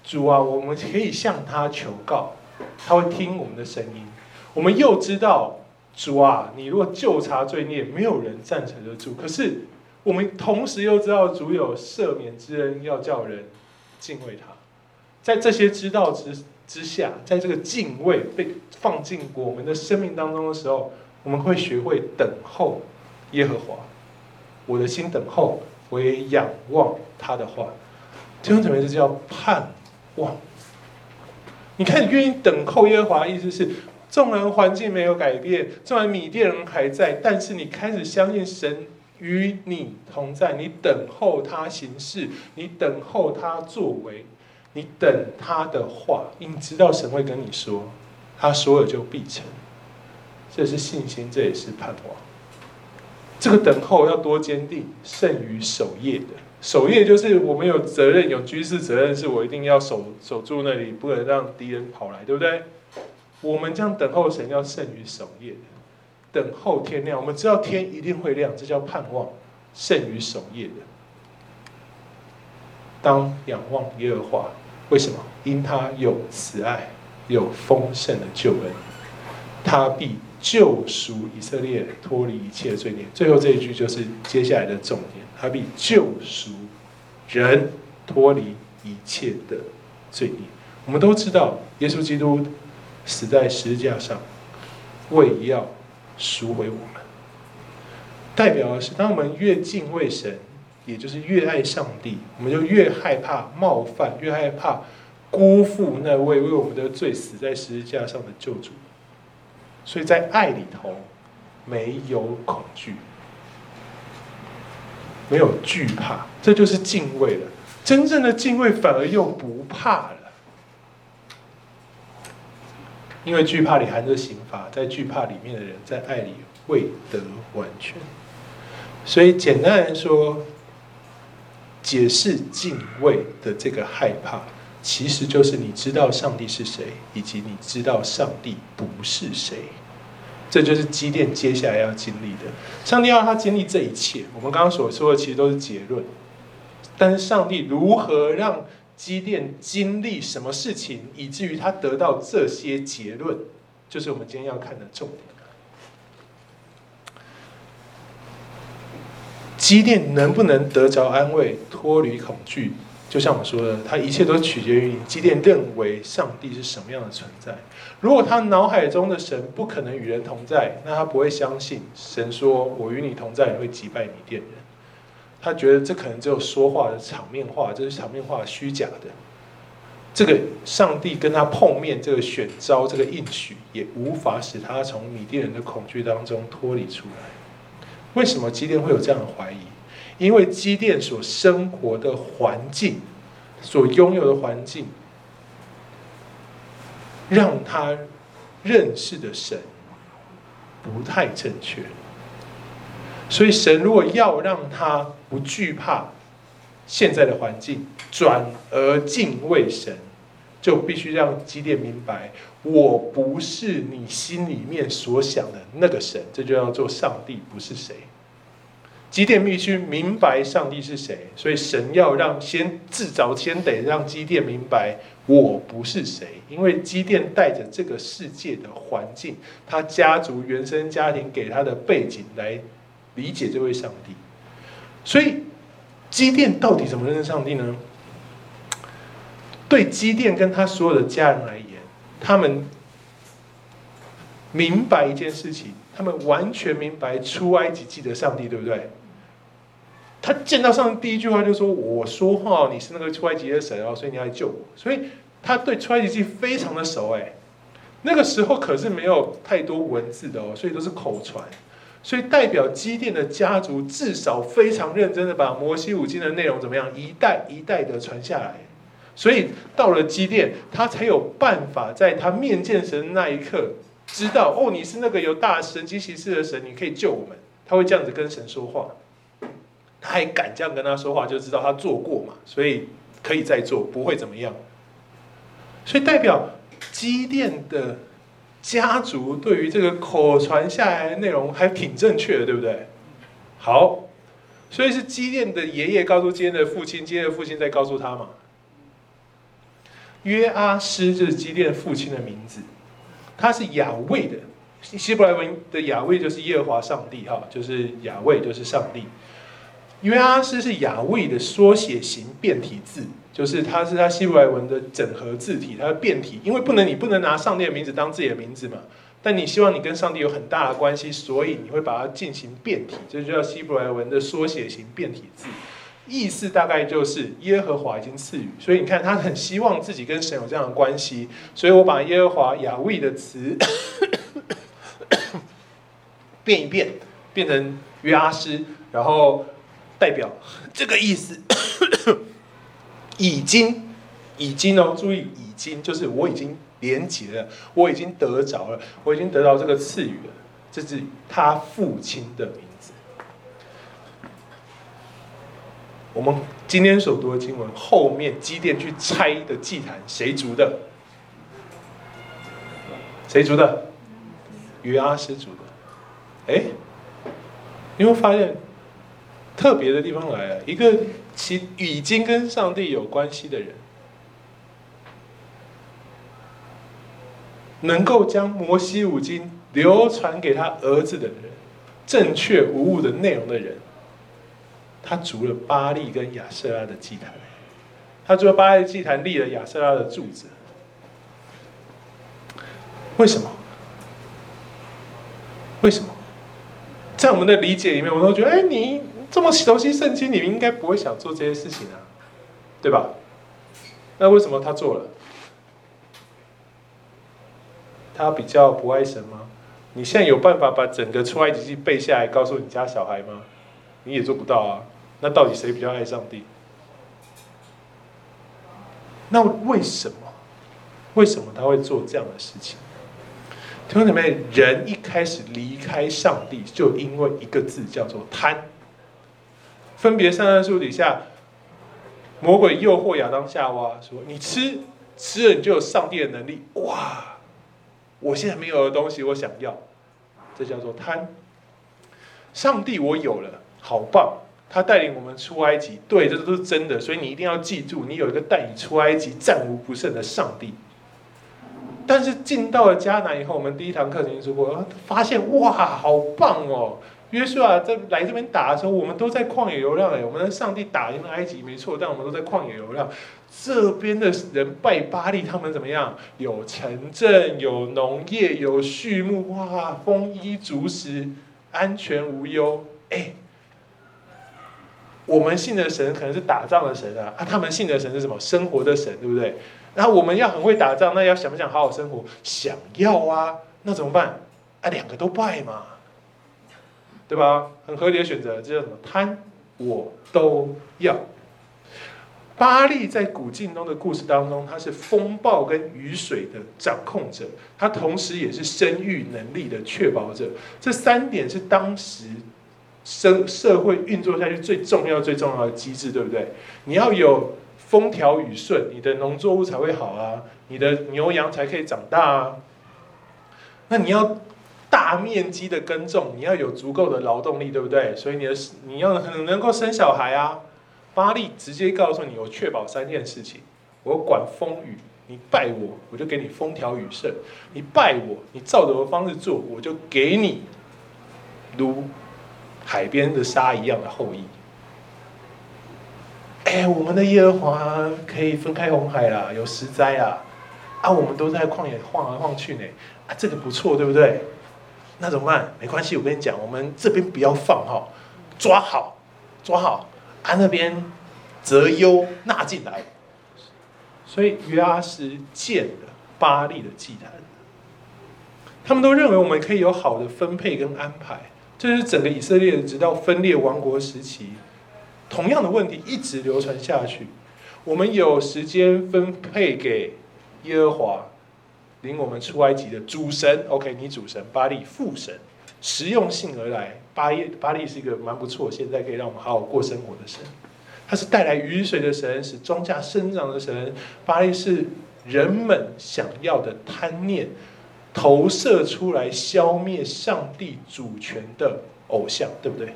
主啊，我们可以向他求告，他会听我们的声音。我们又知道，主啊，你若究察罪孽，没有人赞成得住。可是我们同时又知道，主有赦免之恩，要叫人敬畏他。在这些知道之之下，在这个敬畏被放进我们的生命当中的时候，我们会学会等候耶和华。我的心等候，我也仰望他的话。弟兄姊妹，这叫盼望。你看，愿意等候耶和华，意思是，纵然环境没有改变，纵然米甸人还在，但是你开始相信神与你同在，你等候他行事，你等候他作为，你等他的话，你知道神会跟你说，他说了就必成。这是信心，这也是盼望。这个等候要多坚定，胜于守夜的。守夜就是我们有责任，有军事责任，是我一定要守守住那里，不能让敌人跑来，对不对？我们这样等候神，要胜于守夜的。等候天亮，我们知道天一定会亮，这叫盼望，胜于守夜的。当仰望耶和华，为什么？因他有慈爱，有丰盛的救恩，他必。救赎以色列脱离一切罪孽，最后这一句就是接下来的重点。他必救赎人脱离一切的罪孽。我们都知道，耶稣基督死在十字架上，为要赎回我们。代表的是，当我们越敬畏神，也就是越爱上帝，我们就越害怕冒犯，越害怕辜负那位为我们的罪死在十字架上的救主。所以在爱里头，没有恐惧，没有惧怕，这就是敬畏了。真正的敬畏反而又不怕了，因为惧怕里含着刑罚，在惧怕里面的人，在爱里未得完全。所以简单来说，解释敬畏的这个害怕。其实就是你知道上帝是谁，以及你知道上帝不是谁，这就是基甸接下来要经历的。上帝要他经历这一切，我们刚刚所说的其实都是结论。但是上帝如何让基甸经历什么事情，以至于他得到这些结论，就是我们今天要看的重点。基甸能不能得着安慰，脱离恐惧？就像我说的，他一切都取决于你。基甸认为上帝是什么样的存在？如果他脑海中的神不可能与人同在，那他不会相信神说：“我与你同在，会击败米甸人。”他觉得这可能只有说话的场面话，这是场面话虚假的。这个上帝跟他碰面，这个选召，这个应许，也无法使他从米甸人的恐惧当中脱离出来。为什么基甸会有这样的怀疑？因为基甸所生活的环境，所拥有的环境，让他认识的神不太正确。所以神如果要让他不惧怕现在的环境，转而敬畏神，就必须让基甸明白，我不是你心里面所想的那个神，这就叫做上帝不是谁。基甸必须明白上帝是谁，所以神要让先至少先得让基甸明白我不是谁，因为基甸带着这个世界的环境，他家族原生家庭给他的背景来理解这位上帝。所以基甸到底怎么认识上帝呢？对基甸跟他所有的家人而言，他们明白一件事情，他们完全明白出埃及记的上帝，对不对？他见到上第一句话就说：“我说话，你是那个出埃及的神哦，所以你要来救我。”所以他对出埃及记非常的熟哎。那个时候可是没有太多文字的哦，所以都是口传。所以代表基甸的家族至少非常认真的把摩西五经的内容怎么样一代一代的传下来。所以到了基甸，他才有办法在他面见神的那一刻，知道哦，你是那个有大神迹奇事的神，你可以救我们。他会这样子跟神说话。他还敢这样跟他说话，就知道他做过嘛，所以可以再做，不会怎么样。所以代表基甸的家族对于这个口传下来的内容还挺正确的，对不对？好，所以是基甸的爷爷告诉基甸的父亲，基甸的父亲再告诉他嘛。约阿施就是基甸父亲的名字，他是雅卫的，希伯来文的雅卫就是耶和华上帝哈，就是雅卫就是上帝。约阿斯是亚卫的缩写型变体字，就是它是它希伯来文的整合字体，它的变体，因为不能你不能拿上帝的名字当自己的名字嘛，但你希望你跟上帝有很大的关系，所以你会把它进行变体，这就叫希伯来文的缩写型变体字。意思大概就是耶和华已经赐予，所以你看他很希望自己跟神有这样的关系，所以我把耶和华雅威的词 变一变，变成约阿斯，然后代表这个意思，已经，已经哦，注意已经，就是我已经连结了，我已经得着了，我已经得到这个赐予了，这是他父亲的名字。我们今天所读的经文后面基甸去拆的祭坛，谁族的？谁族的？约阿施族的。哎，你会发现特别的地方来了，一个其已经跟上帝有关系的人，能够将摩西五经流传给他儿子的人，正确无误的内容的人。他筑了巴力跟亚舍拉的祭坛，他筑了巴力祭坛，立了亚舍拉的柱子。为什么？为什么？在我们的理解里面，我都觉得，哎，你这么熟悉圣经，你应该不会想做这些事情啊，对吧？那为什么他做了？他比较不爱神吗？你现在有办法把整个出埃及记背下来，告诉你家小孩吗？你也做不到啊。那到底谁比较爱上帝？那为什么？为什么他会做这样的事情？弟兄姊妹，人一开始离开上帝，就因为一个字叫做贪。分别善恶树底下，魔鬼诱惑亚当夏娃说：“你吃，吃了你就有上帝的能力。”哇！我现在没有的东西，我想要，这叫做贪。上帝我有了，好棒。他带领我们出埃及，对，这都是真的，所以你一定要记住，你有一个带你出埃及、战无不胜的上帝。但是进到了迦南以后，我们第一堂课已经说过，发现哇，好棒哦！约书亚在来这边打的时候，我们都在旷野流浪哎，我们的上帝打赢了埃及没错，但我们都在旷野流浪。这边的人拜巴力，他们怎么样？有城镇，有农业，有畜牧，哇，丰衣足食，安全无忧，哎。我们信的神可能是打仗的神啊，啊，他们信的神是什么？生活的神，对不对？然后我们要很会打仗，那要想不想好好生活？想要啊，那怎么办？啊，两个都拜嘛，对吧？很合理的选择，这叫什么？贪，我都要。巴力在古近东的故事当中，他是风暴跟雨水的掌控者，他同时也是生育能力的确保者。这三点是当时。生社会运作下去最重要、最重要的机制，对不对？你要有风调雨顺，你的农作物才会好啊，你的牛羊才可以长大啊。那你要大面积的耕种，你要有足够的劳动力，对不对？所以你的你要很能够生小孩啊。巴力直接告诉你，我确保三件事情：我管风雨，你拜我，我就给你风调雨顺；你拜我，你照着我的方式做，我就给你如。海边的沙一样的后裔。哎，我们的耶和华可以分开红海啦，有十灾啊，啊，我们都在旷野晃来晃去呢，啊，这个不错，对不对？那怎么办？没关系，我跟你讲，我们这边不要放哈，抓好，抓好，啊，那边择优纳进来。所以约阿施建了巴力的祭坛，他们都认为我们可以有好的分配跟安排。这是整个以色列直到分裂王国时期，同样的问题一直流传下去。我们有时间分配给耶和华领我们出埃及的主神，OK，你主神巴力副神，实用性而来。巴耶巴力是一个蛮不错，现在可以让我们好好过生活的神。他是带来雨水的神，使庄稼生长的神。巴力是人们想要的贪念。投射出来消灭上帝主权的偶像，对不对？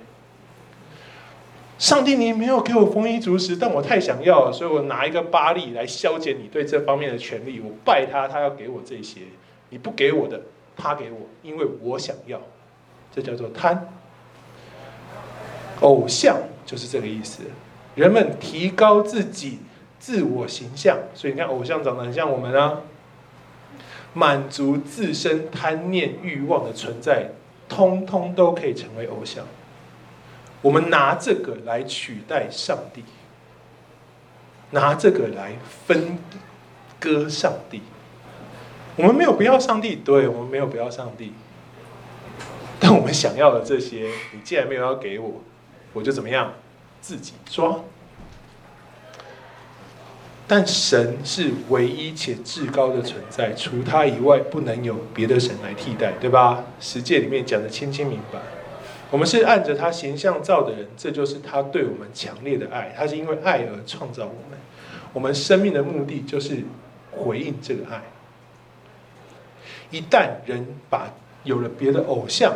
上帝，你没有给我丰衣足食，但我太想要了，所以我拿一个巴力来消减你对这方面的权利。我拜他，他要给我这些，你不给我的，他给我，因为我想要。这叫做贪。偶像就是这个意思。人们提高自己自我形象，所以你看，偶像长得很像我们啊。满足自身贪念欲望的存在，通通都可以成为偶像。我们拿这个来取代上帝，拿这个来分割上帝。我们没有不要上帝，对，我们没有不要上帝，但我们想要的这些，你既然没有要给我，我就怎么样，自己抓。但神是唯一且至高的存在，除他以外，不能有别的神来替代，对吧？十诫里面讲的清清明白。我们是按着他形象造的人，这就是他对我们强烈的爱。他是因为爱而创造我们，我们生命的目的就是回应这个爱。一旦人把有了别的偶像，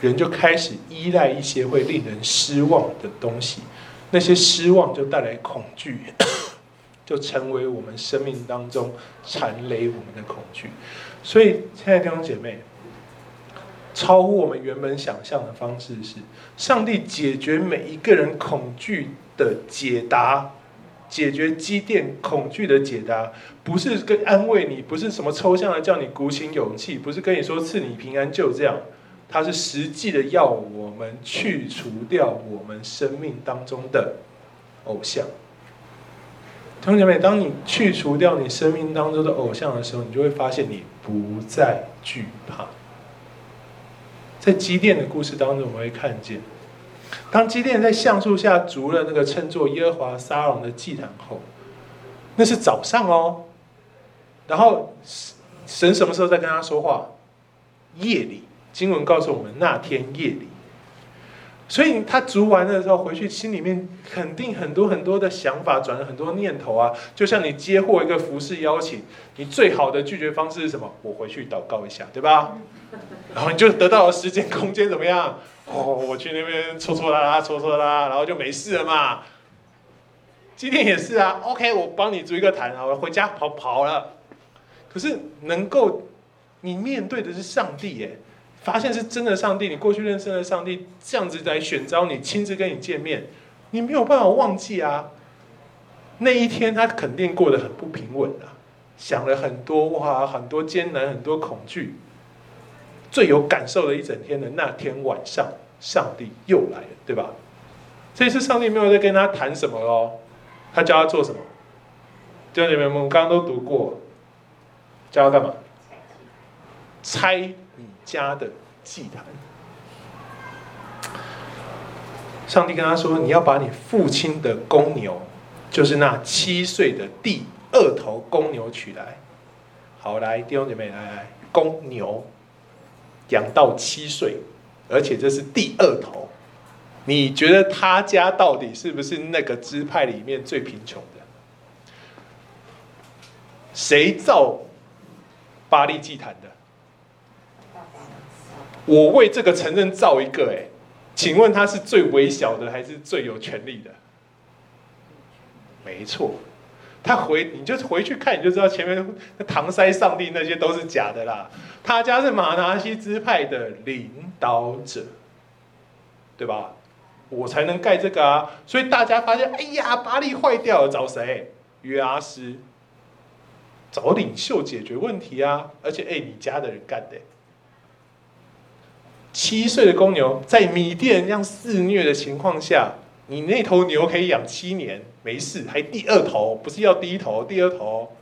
人就开始依赖一些会令人失望的东西，那些失望就带来恐惧，就成为我们生命当中缠累我们的恐惧。所以，亲爱的弟兄姐妹，超乎我们原本想象的方式是，上帝解决每一个人恐惧的解答。解决积淀恐惧的解答，不是跟安慰你，不是什么抽象的叫你鼓起勇气，不是跟你说赐你平安就这样，它是实际的要我们去除掉我们生命当中的偶像。同学们，当你去除掉你生命当中的偶像的时候，你就会发现你不再惧怕。在积电的故事当中，我们会看见。当基甸在橡树下筑了那个称作耶和华沙龙的祭坛后，那是早上哦。然后神什么时候在跟他说话？夜里，经文告诉我们那天夜里。所以他筑完的时候回去，心里面肯定很多很多的想法，转了很多念头啊。就像你接获一个服饰邀请，你最好的拒绝方式是什么？我回去祷告一下，对吧？然后你就得到了时间空间，怎么样？哦，我去那边搓搓拉拉，搓搓拉，然后就没事了嘛。今天也是啊，OK，我帮你筑一个坛，然后回家跑跑了。可是能够你面对的是上帝耶，发现是真的上帝，你过去认识的上帝这样子来选召你，亲自跟你见面，你没有办法忘记啊。那一天他肯定过得很不平稳啊，想了很多哇，很多艰难，很多恐惧。最有感受的一整天的那天晚上，上帝又来了，对吧？这次上帝没有在跟他谈什么哦，他叫他做什么？弟兄姐妹们，我们刚刚都读过，叫他干嘛？拆你家的祭坛。上帝跟他说：“你要把你父亲的公牛，就是那七岁的第二头公牛取来。”好，来，弟兄姐妹，来来，公牛。养到七岁，而且这是第二头。你觉得他家到底是不是那个支派里面最贫穷的？谁造巴力祭坛的？我为这个承认造一个，哎，请问他是最微小的还是最有权力的？没错。他回你就回去看，你就知道前面那搪塞上帝那些都是假的啦。他家是马拿西支派的领导者，对吧？我才能盖这个啊。所以大家发现，哎呀，巴力坏掉了，找谁？约阿施，找领袖解决问题啊。而且，哎，你家的人干的。七岁的公牛在米甸这样肆虐的情况下。你那头牛可以养七年，没事，还第二头，不是要第一头，第二头。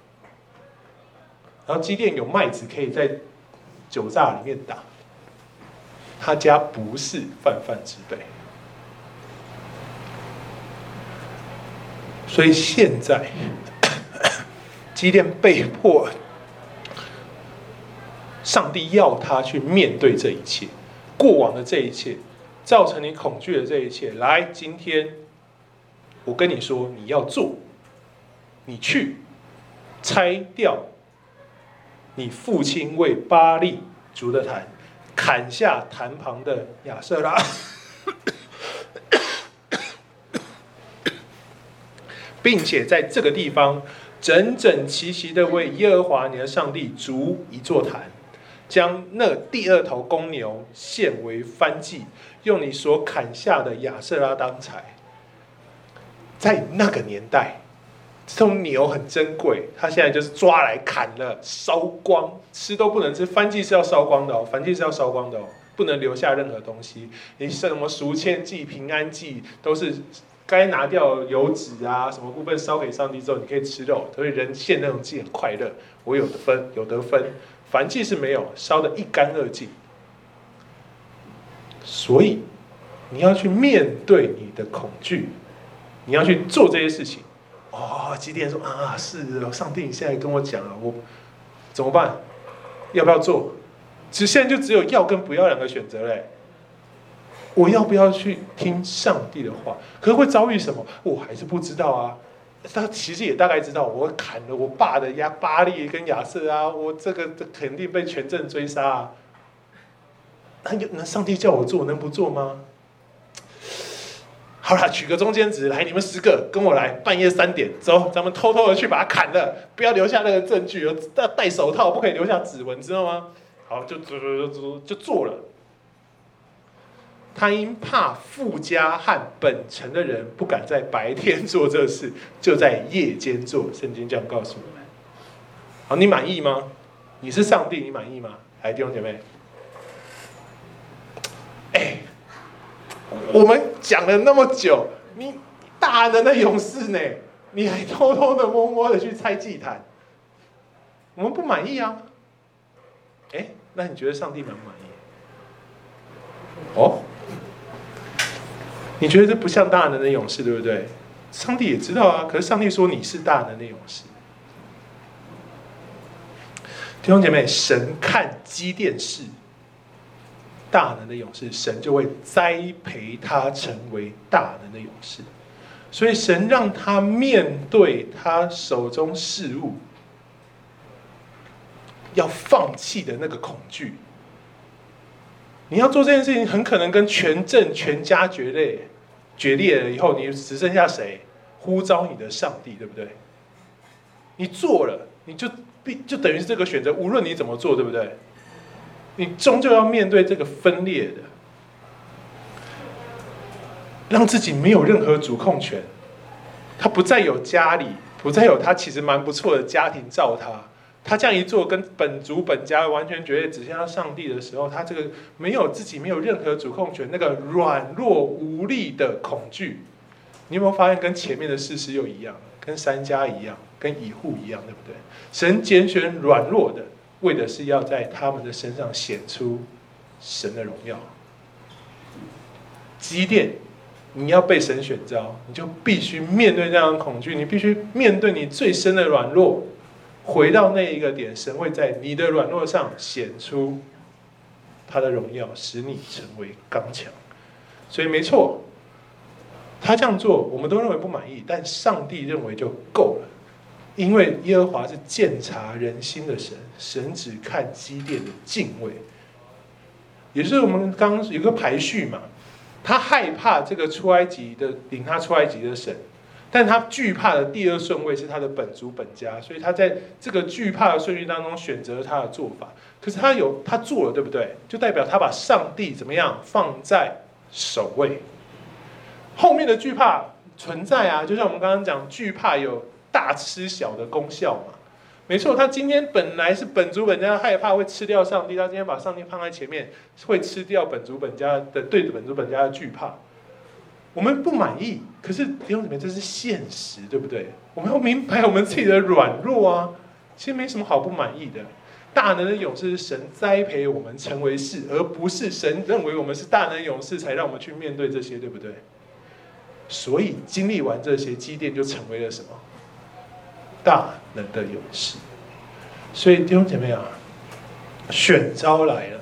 然后基甸有麦子可以在酒榨里面打，他家不是泛泛之辈，所以现在 基甸被迫，上帝要他去面对这一切，过往的这一切。造成你恐惧的这一切，来，今天我跟你说，你要做，你去拆掉你父亲为巴力筑的坛，砍下坛旁的亚瑟拉，并且在这个地方整整齐齐的为耶和华你的上帝筑一座坛。将那第二头公牛献为燔祭，用你所砍下的亚瑟拉当柴。在那个年代，这头牛很珍贵，他现在就是抓来砍了，烧光，吃都不能吃。燔祭是要烧光的哦，燔祭是要烧光的哦，不能留下任何东西。你什么赎愆祭、平安祭，都是该拿掉油脂啊，什么部分烧给上帝之后，你可以吃肉。所以人献那种祭很快乐，我有得分，有得分。燔祭是没有，烧得一干二净。所以你要去面对你的恐惧，你要去做这些事情。哦，基甸说啊，是上帝，你现在跟我讲了，我怎么办？要不要做？其实现在就只有要跟不要两个选择嘞。我要不要去听上帝的话？可是会遭遇什么？我还是不知道啊。他其实也大概知道，我砍了我爸的亚巴力跟亚瑟啊，我这个肯定被全镇追杀啊。那那上帝叫我做，能不做吗？好了，取个中间值，来，你们十个跟我来，半夜三点走，咱们偷偷的去把他砍了，不要留下那个证据，要戴手套，不可以留下指纹，知道吗？好，就做做做就做了。他因怕富家和本城的人不敢在白天做这事，就在夜间做。圣经这样告诉我们。好，你满意吗？你是上帝，你满意吗？来，弟兄姐妹。哎，我们讲了那么久，你大能的勇士呢？你还偷偷的摸摸的去拆祭坛，我们不满意啊。哎，那你觉得上帝满不满意？哦，你觉得这不像大能的勇士，对不对？上帝也知道啊，可是上帝说你是大能的勇士。弟兄姐妹，神看基甸是。大能的勇士，神就会栽培他成为大能的勇士。所以神让他面对他手中事物要放弃的那个恐惧。你要做这件事情，很可能跟全镇全家决裂，决裂了以后，你只剩下谁？呼召你的上帝，对不对？你做了，你就必就等于是这个选择，无论你怎么做，对不对？你终究要面对这个分裂的，让自己没有任何主控权，他不再有家里，不再有他其实蛮不错的家庭罩他，他这样一做跟本族本家完全绝对只剩下上帝的时候，他这个没有自己没有任何主控权，那个软弱无力的恐惧，你有没有发现跟前面的事实又一样，跟三家一样，跟以户一样，对不对？神拣选软弱的。为的是要在他们的身上显出神的荣耀。基甸，你要被神选召，你就必须面对这样的恐惧，你必须面对你最深的软弱，回到那一个点，神会在你的软弱上显出他的荣耀，使你成为刚强。所以没错，他这样做，我们都认为不满意，但上帝认为就够了。因为耶和华是鉴察人心的神，神只看基甸的敬畏。也是我们刚刚有个排序嘛，他害怕这个出埃及的领他出埃及的神，但他惧怕的第二顺位是他的本族本家，所以他在这个惧怕的顺序当中选择了他的做法。可是他有他做了，对不对？就代表他把上帝怎么样放在首位。后面的惧怕存在啊，就像我们刚刚讲惧怕有。大吃小的功效嘛，没错。他今天本来是本族本家害怕会吃掉上帝，他今天把上帝放在前面，会吃掉本族本家的对本族本家的惧怕。我们不满意，可是弟兄姊妹，这是现实，对不对？我们要明白我们自己的软弱啊，其实没什么好不满意的。大能的勇士是神栽培我们成为士，而不是神认为我们是大能勇士才让我们去面对这些，对不对？所以经历完这些，积淀就成为了什么？大能的勇士，所以弟兄姐妹啊，选召来了，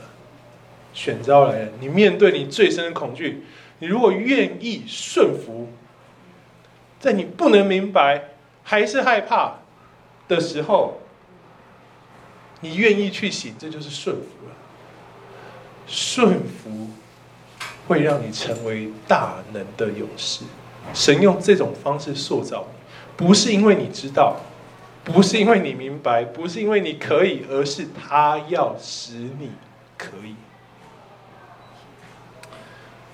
选召来了。你面对你最深的恐惧，你如果愿意顺服，在你不能明白还是害怕的时候，你愿意去行，这就是顺服了。顺服会让你成为大能的勇士。神用这种方式塑造你，不是因为你知道。不是因为你明白，不是因为你可以，而是他要使你可以。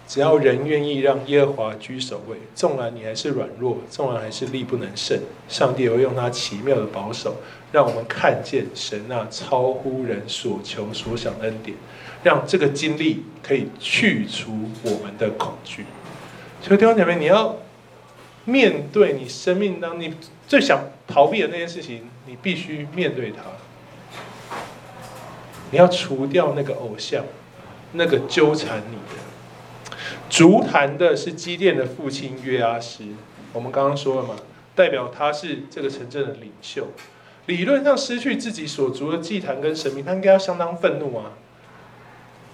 只要人愿意让耶和华居首位，纵然你还是软弱，纵然还是力不能胜，上帝会用他奇妙的保守，让我们看见神那超乎人所求所想的恩典，让这个经历可以去除我们的恐惧。所以弟兄姐妹，你要面对你生命当中你最想逃避的那件事情，你必须面对它。你要除掉那个偶像，那个纠缠你的。足坛的是基甸的父亲约阿施，我们刚刚说了嘛，代表他是这个城镇的领袖。理论上失去自己所足的祭坛跟神明，他应该要相当愤怒啊。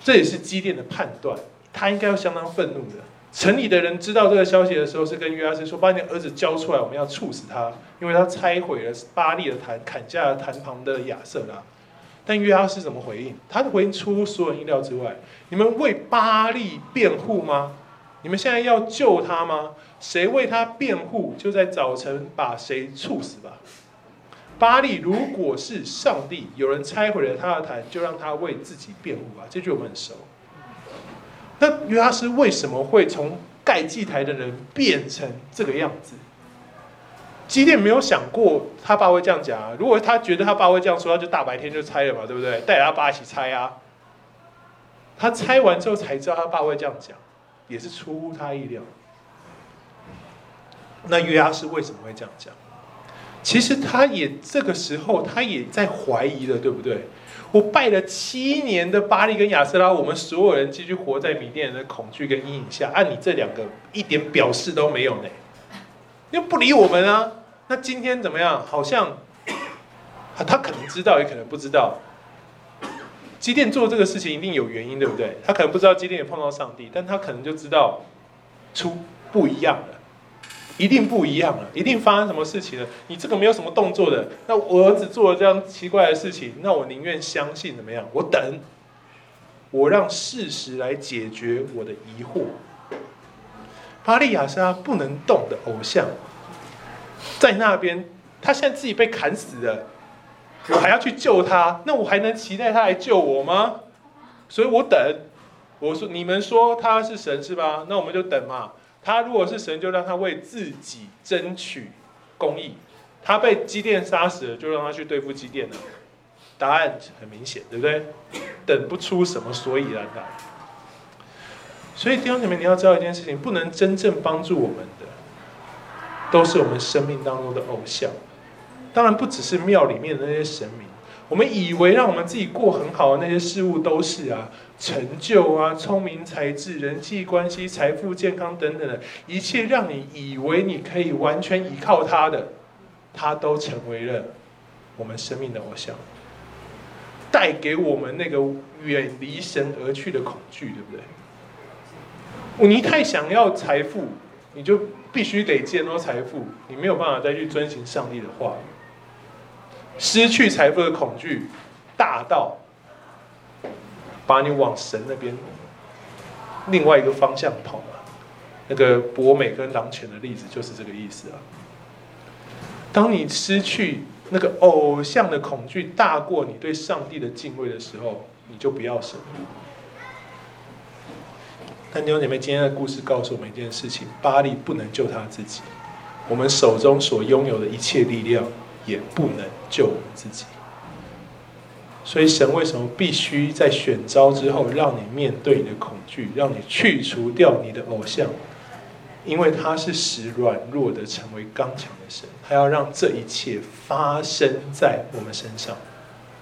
这也是基甸的判断，他应该要相当愤怒的。城里的人知道这个消息的时候，是跟约阿斯说：“把你的儿子交出来，我们要处死他，因为他拆毁了巴利的坛，砍下了坛旁的亚瑟拉。”但约阿斯怎么回应？他的回应出乎所有人意料之外。你们为巴利辩护吗？你们现在要救他吗？谁为他辩护，就在早晨把谁处死吧。巴利如果是上帝，有人拆毁了他的坛，就让他为自己辩护吧。这句我们很熟。那约阿施为什么会从盖祭台的人变成这个样子？基甸没有想过他爸会这样讲啊！如果他觉得他爸会这样说，他就大白天就拆了嘛，对不对？带着他爸一起拆啊！他拆完之后才知道他爸会这样讲，也是出乎他意料。那约阿施为什么会这样讲？其实他也这个时候他也在怀疑了，对不对？我拜了七年的巴力跟亚瑟拉，我们所有人继续活在米甸人的恐惧跟阴影下，按你这两个一点表示都没有呢，又不理我们啊！那今天怎么样？好像他可能知道，也可能不知道。基甸做这个事情一定有原因，对不对？他可能不知道基甸也碰到上帝，但他可能就知道出不一样了，一定不一样了，一定发生什么事情了。你这个没有什么动作的，那我儿子做了这样奇怪的事情，那我宁愿相信怎么样？我等，我让事实来解决我的疑惑。巴利亚是他不能动的偶像。在那边，他现在自己被砍死了，我还要去救他，那我还能期待他来救我吗？所以我等。我说你们说他是神是吧？那我们就等嘛。他如果是神，就让他为自己争取公义。他被基甸杀死了，就让他去对付基甸了。答案很明显，对不对？等不出什么所以然来。所以弟兄姐妹，你要知道一件事情，不能真正帮助我们的。都是我们生命当中的偶像，当然不只是庙里面的那些神明。我们以为让我们自己过很好的那些事物都是啊，成就啊、聪明才智、人际关系、财富、健康等等的一切，让你以为你可以完全依靠他的，他都成为了我们生命的偶像，带给我们那个远离神而去的恐惧，对不对？你太想要财富，你就。必须得见到财富，你没有办法再去遵行上帝的话语。失去财富的恐惧大到把你往神那边另外一个方向跑嘛？那个博美跟狼犬的例子就是这个意思啊。当你失去那个偶像的恐惧大过你对上帝的敬畏的时候，你就不要神。但弟兄姐妹，今天的故事告诉我们一件事情：巴力不能救他自己，我们手中所拥有的一切力量也不能救我们自己。所以，神为什么必须在选召之后，让你面对你的恐惧，让你去除掉你的偶像？因为他是使软弱的成为刚强的神，他要让这一切发生在我们身上。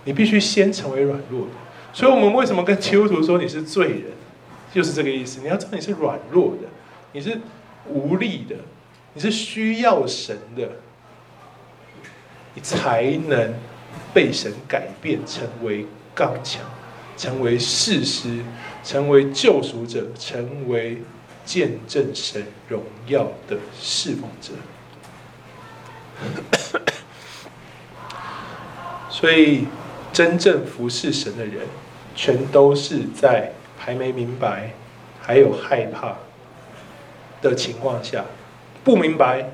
你必须先成为软弱的。所以我们为什么跟基督徒说你是罪人？就是这个意思。你要知道你是软弱的，你是无力的，你是需要神的，你才能被神改变，成为刚强，成为士师，成为救赎者，成为见证神荣耀的侍奉者。所以，真正服侍神的人，全都是在。还没明白，还有害怕的情况下，不明白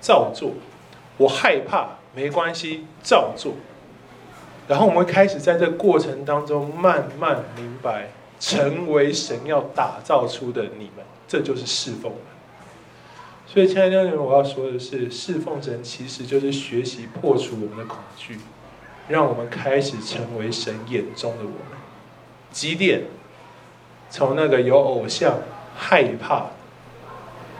照做。我害怕没关系，照做。然后我们会开始在这过程当中慢慢明白，成为神要打造出的你们，这就是侍奉。所以，亲爱的弟兄，我要说的是，侍奉神其实就是学习破除我们的恐惧，让我们开始成为神眼中的我们。基甸从那个有偶像、害怕、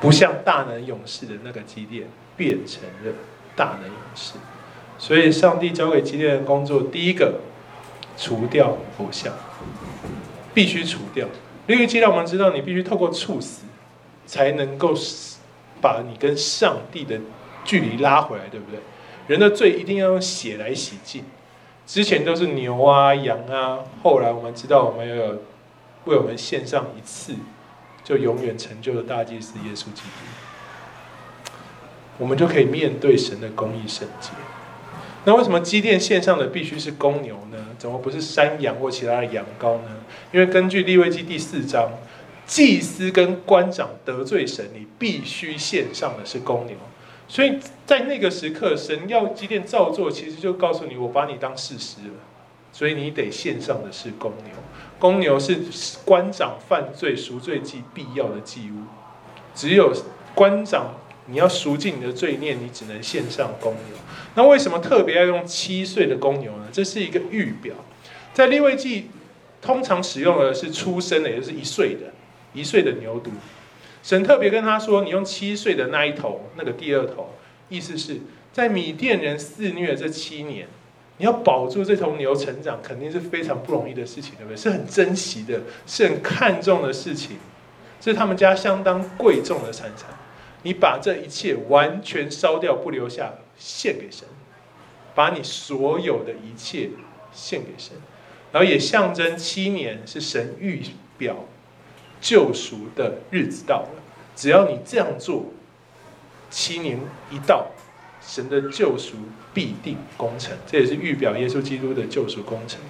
不像大能勇士的那个基甸，变成了大能勇士。所以，上帝交给基甸的工作，第一个，除掉偶像，必须除掉。因为既然我们知道，你必须透过处死，才能够把你跟上帝的距离拉回来，对不对？人的罪一定要用血来洗净，之前都是牛啊、羊啊，后来我们知道，我们要有为我们献上一次，就永远成就了大祭司耶稣基督，我们就可以面对神的公义圣洁。那为什么基甸献上的必须是公牛呢？怎么不是山羊或其他的羊羔呢？因为根据利未记第四章。祭司跟官长得罪神，你必须献上的是公牛。所以在那个时刻，神要机电照做，其实就告诉你，我把你当事实了。所以你得献上的是公牛。公牛是官长犯罪赎罪祭必要的祭物。只有官长你要赎尽你的罪孽，你只能献上公牛。那为什么特别要用七岁的公牛呢？这是一个预表，在立位记通常使用的是出生的，也就是一岁的。一岁的牛犊，神特别跟他说：“你用七岁的那一头，那个第二头，意思是在米甸人肆虐这七年，你要保住这头牛成长，肯定是非常不容易的事情，对不对？是很珍惜的，是很看重的事情，这是他们家相当贵重的财产。你把这一切完全烧掉，不留下，献给神，把你所有的一切献给神，然后也象征七年是神预表。”救赎的日子到了，只要你这样做，七年一到，神的救赎必定功成。这也是预表耶稣基督的救赎功成。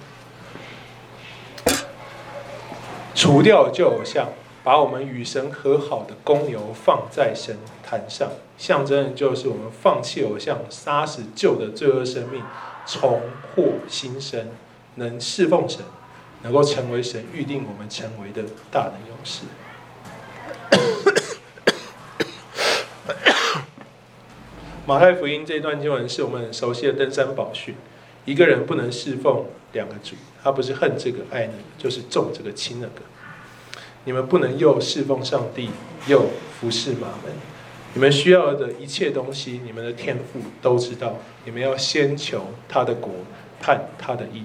除掉旧偶像，把我们与神和好的公牛放在神坛上，象征就是我们放弃偶像，杀死旧的罪恶生命，重获新生，能侍奉神。能够成为神预定我们成为的大能勇士。马太福音这一段经文是我们很熟悉的登山宝训。一个人不能侍奉两个主，他不是恨这个爱那个，就是重这个轻那个。你们不能又侍奉上帝，又服侍马门。你们需要的一切东西，你们的天父都知道。你们要先求他的国，盼他的意。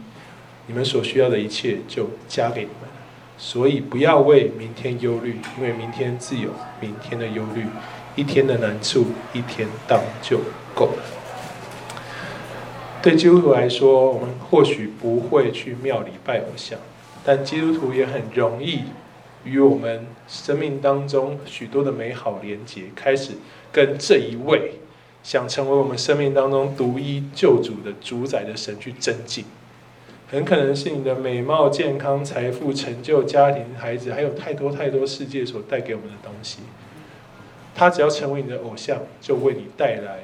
你们所需要的一切就加给你们，所以不要为明天忧虑，因为明天自有明天的忧虑，一天的难处一天当就够了。对基督徒来说，我们或许不会去庙里拜偶像，但基督徒也很容易与我们生命当中许多的美好连结，开始跟这一位想成为我们生命当中独一救主的主宰的神去争竞。很可能是你的美貌、健康、财富、成就、家庭、孩子，还有太多太多世界所带给我们的东西。他只要成为你的偶像，就为你带来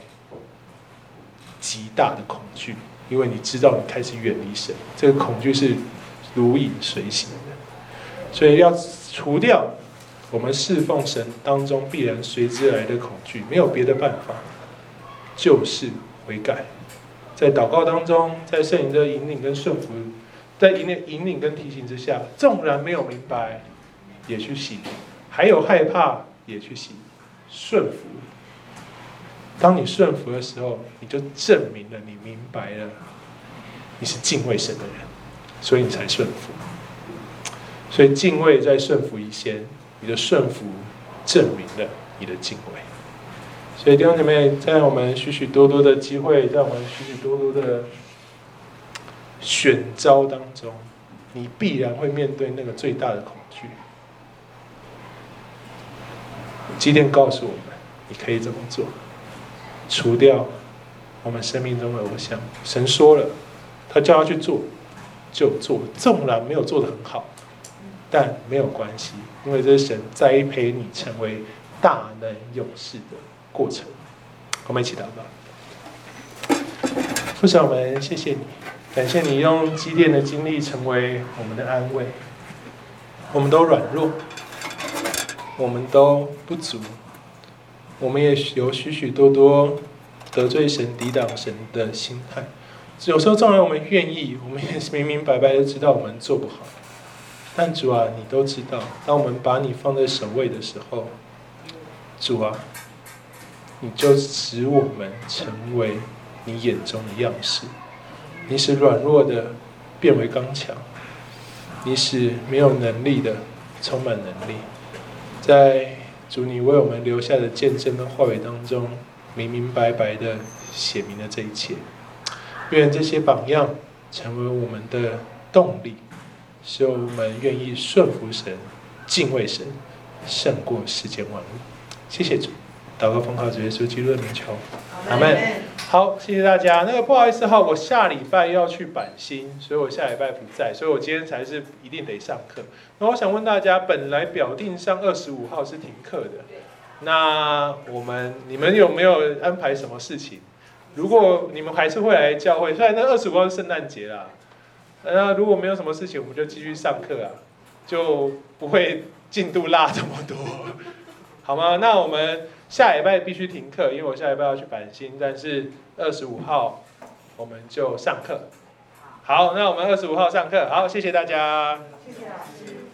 极大的恐惧，因为你知道你开始远离神，这个恐惧是如影随形的。所以要除掉我们侍奉神当中必然随之而来的恐惧，没有别的办法，就是悔改。在祷告当中，在圣灵的引领跟顺服，在引领引领跟提醒之下，纵然没有明白，也去行；还有害怕，也去行。顺服。当你顺服的时候，你就证明了你明白了，你是敬畏神的人，所以你才顺服。所以敬畏在顺服以前，你的顺服证明了你的敬畏。所以弟兄姐妹，在我们许许多多的机会，在我们许许多多的选招当中，你必然会面对那个最大的恐惧。基甸告诉我们，你可以怎么做？除掉我们生命中的偶像。神说了，他叫他去做，就做。纵然没有做得很好，但没有关系，因为这是神栽培你成为大能勇士的过程，我们一起祷告。父神，我们谢谢你，感谢你用积淀的经历成为我们的安慰。我们都软弱，我们都不足，我们也有许许多多得罪神、抵挡神的心态。有时候，纵然我们愿意，我们也是明明白白的知道我们做不好。但主啊，你都知道，当我们把你放在首位的时候，主啊，你就使我们成为你眼中的样式。你使软弱的变为刚强，你使没有能力的充满能力。在主你为我们留下的见证跟话语当中，明明白白的写明了这一切。愿这些榜样成为我们的动力，使我们愿意顺服神、敬畏神，胜过世间万物。谢谢主，祷告奉靠主耶稣基督的名求，阿门。好，谢谢大家。那个不好意思哈，我下礼拜要去板新，所以我下礼拜不在，所以我今天才是一定得上课。那我想问大家，本来表定上二十五号是停课的，那我们你们有没有安排什么事情？如果你们还是会来教会，虽然那二十五号是圣诞节啦，那如果没有什么事情，我们就继续上课啊，就不会进度落这么多，好吗？那我们下礼拜必须停课，因为我下礼拜要去板新，但是二十五号我们就上课。好，那我们二十五号上课，好，谢谢大家。谢谢老师。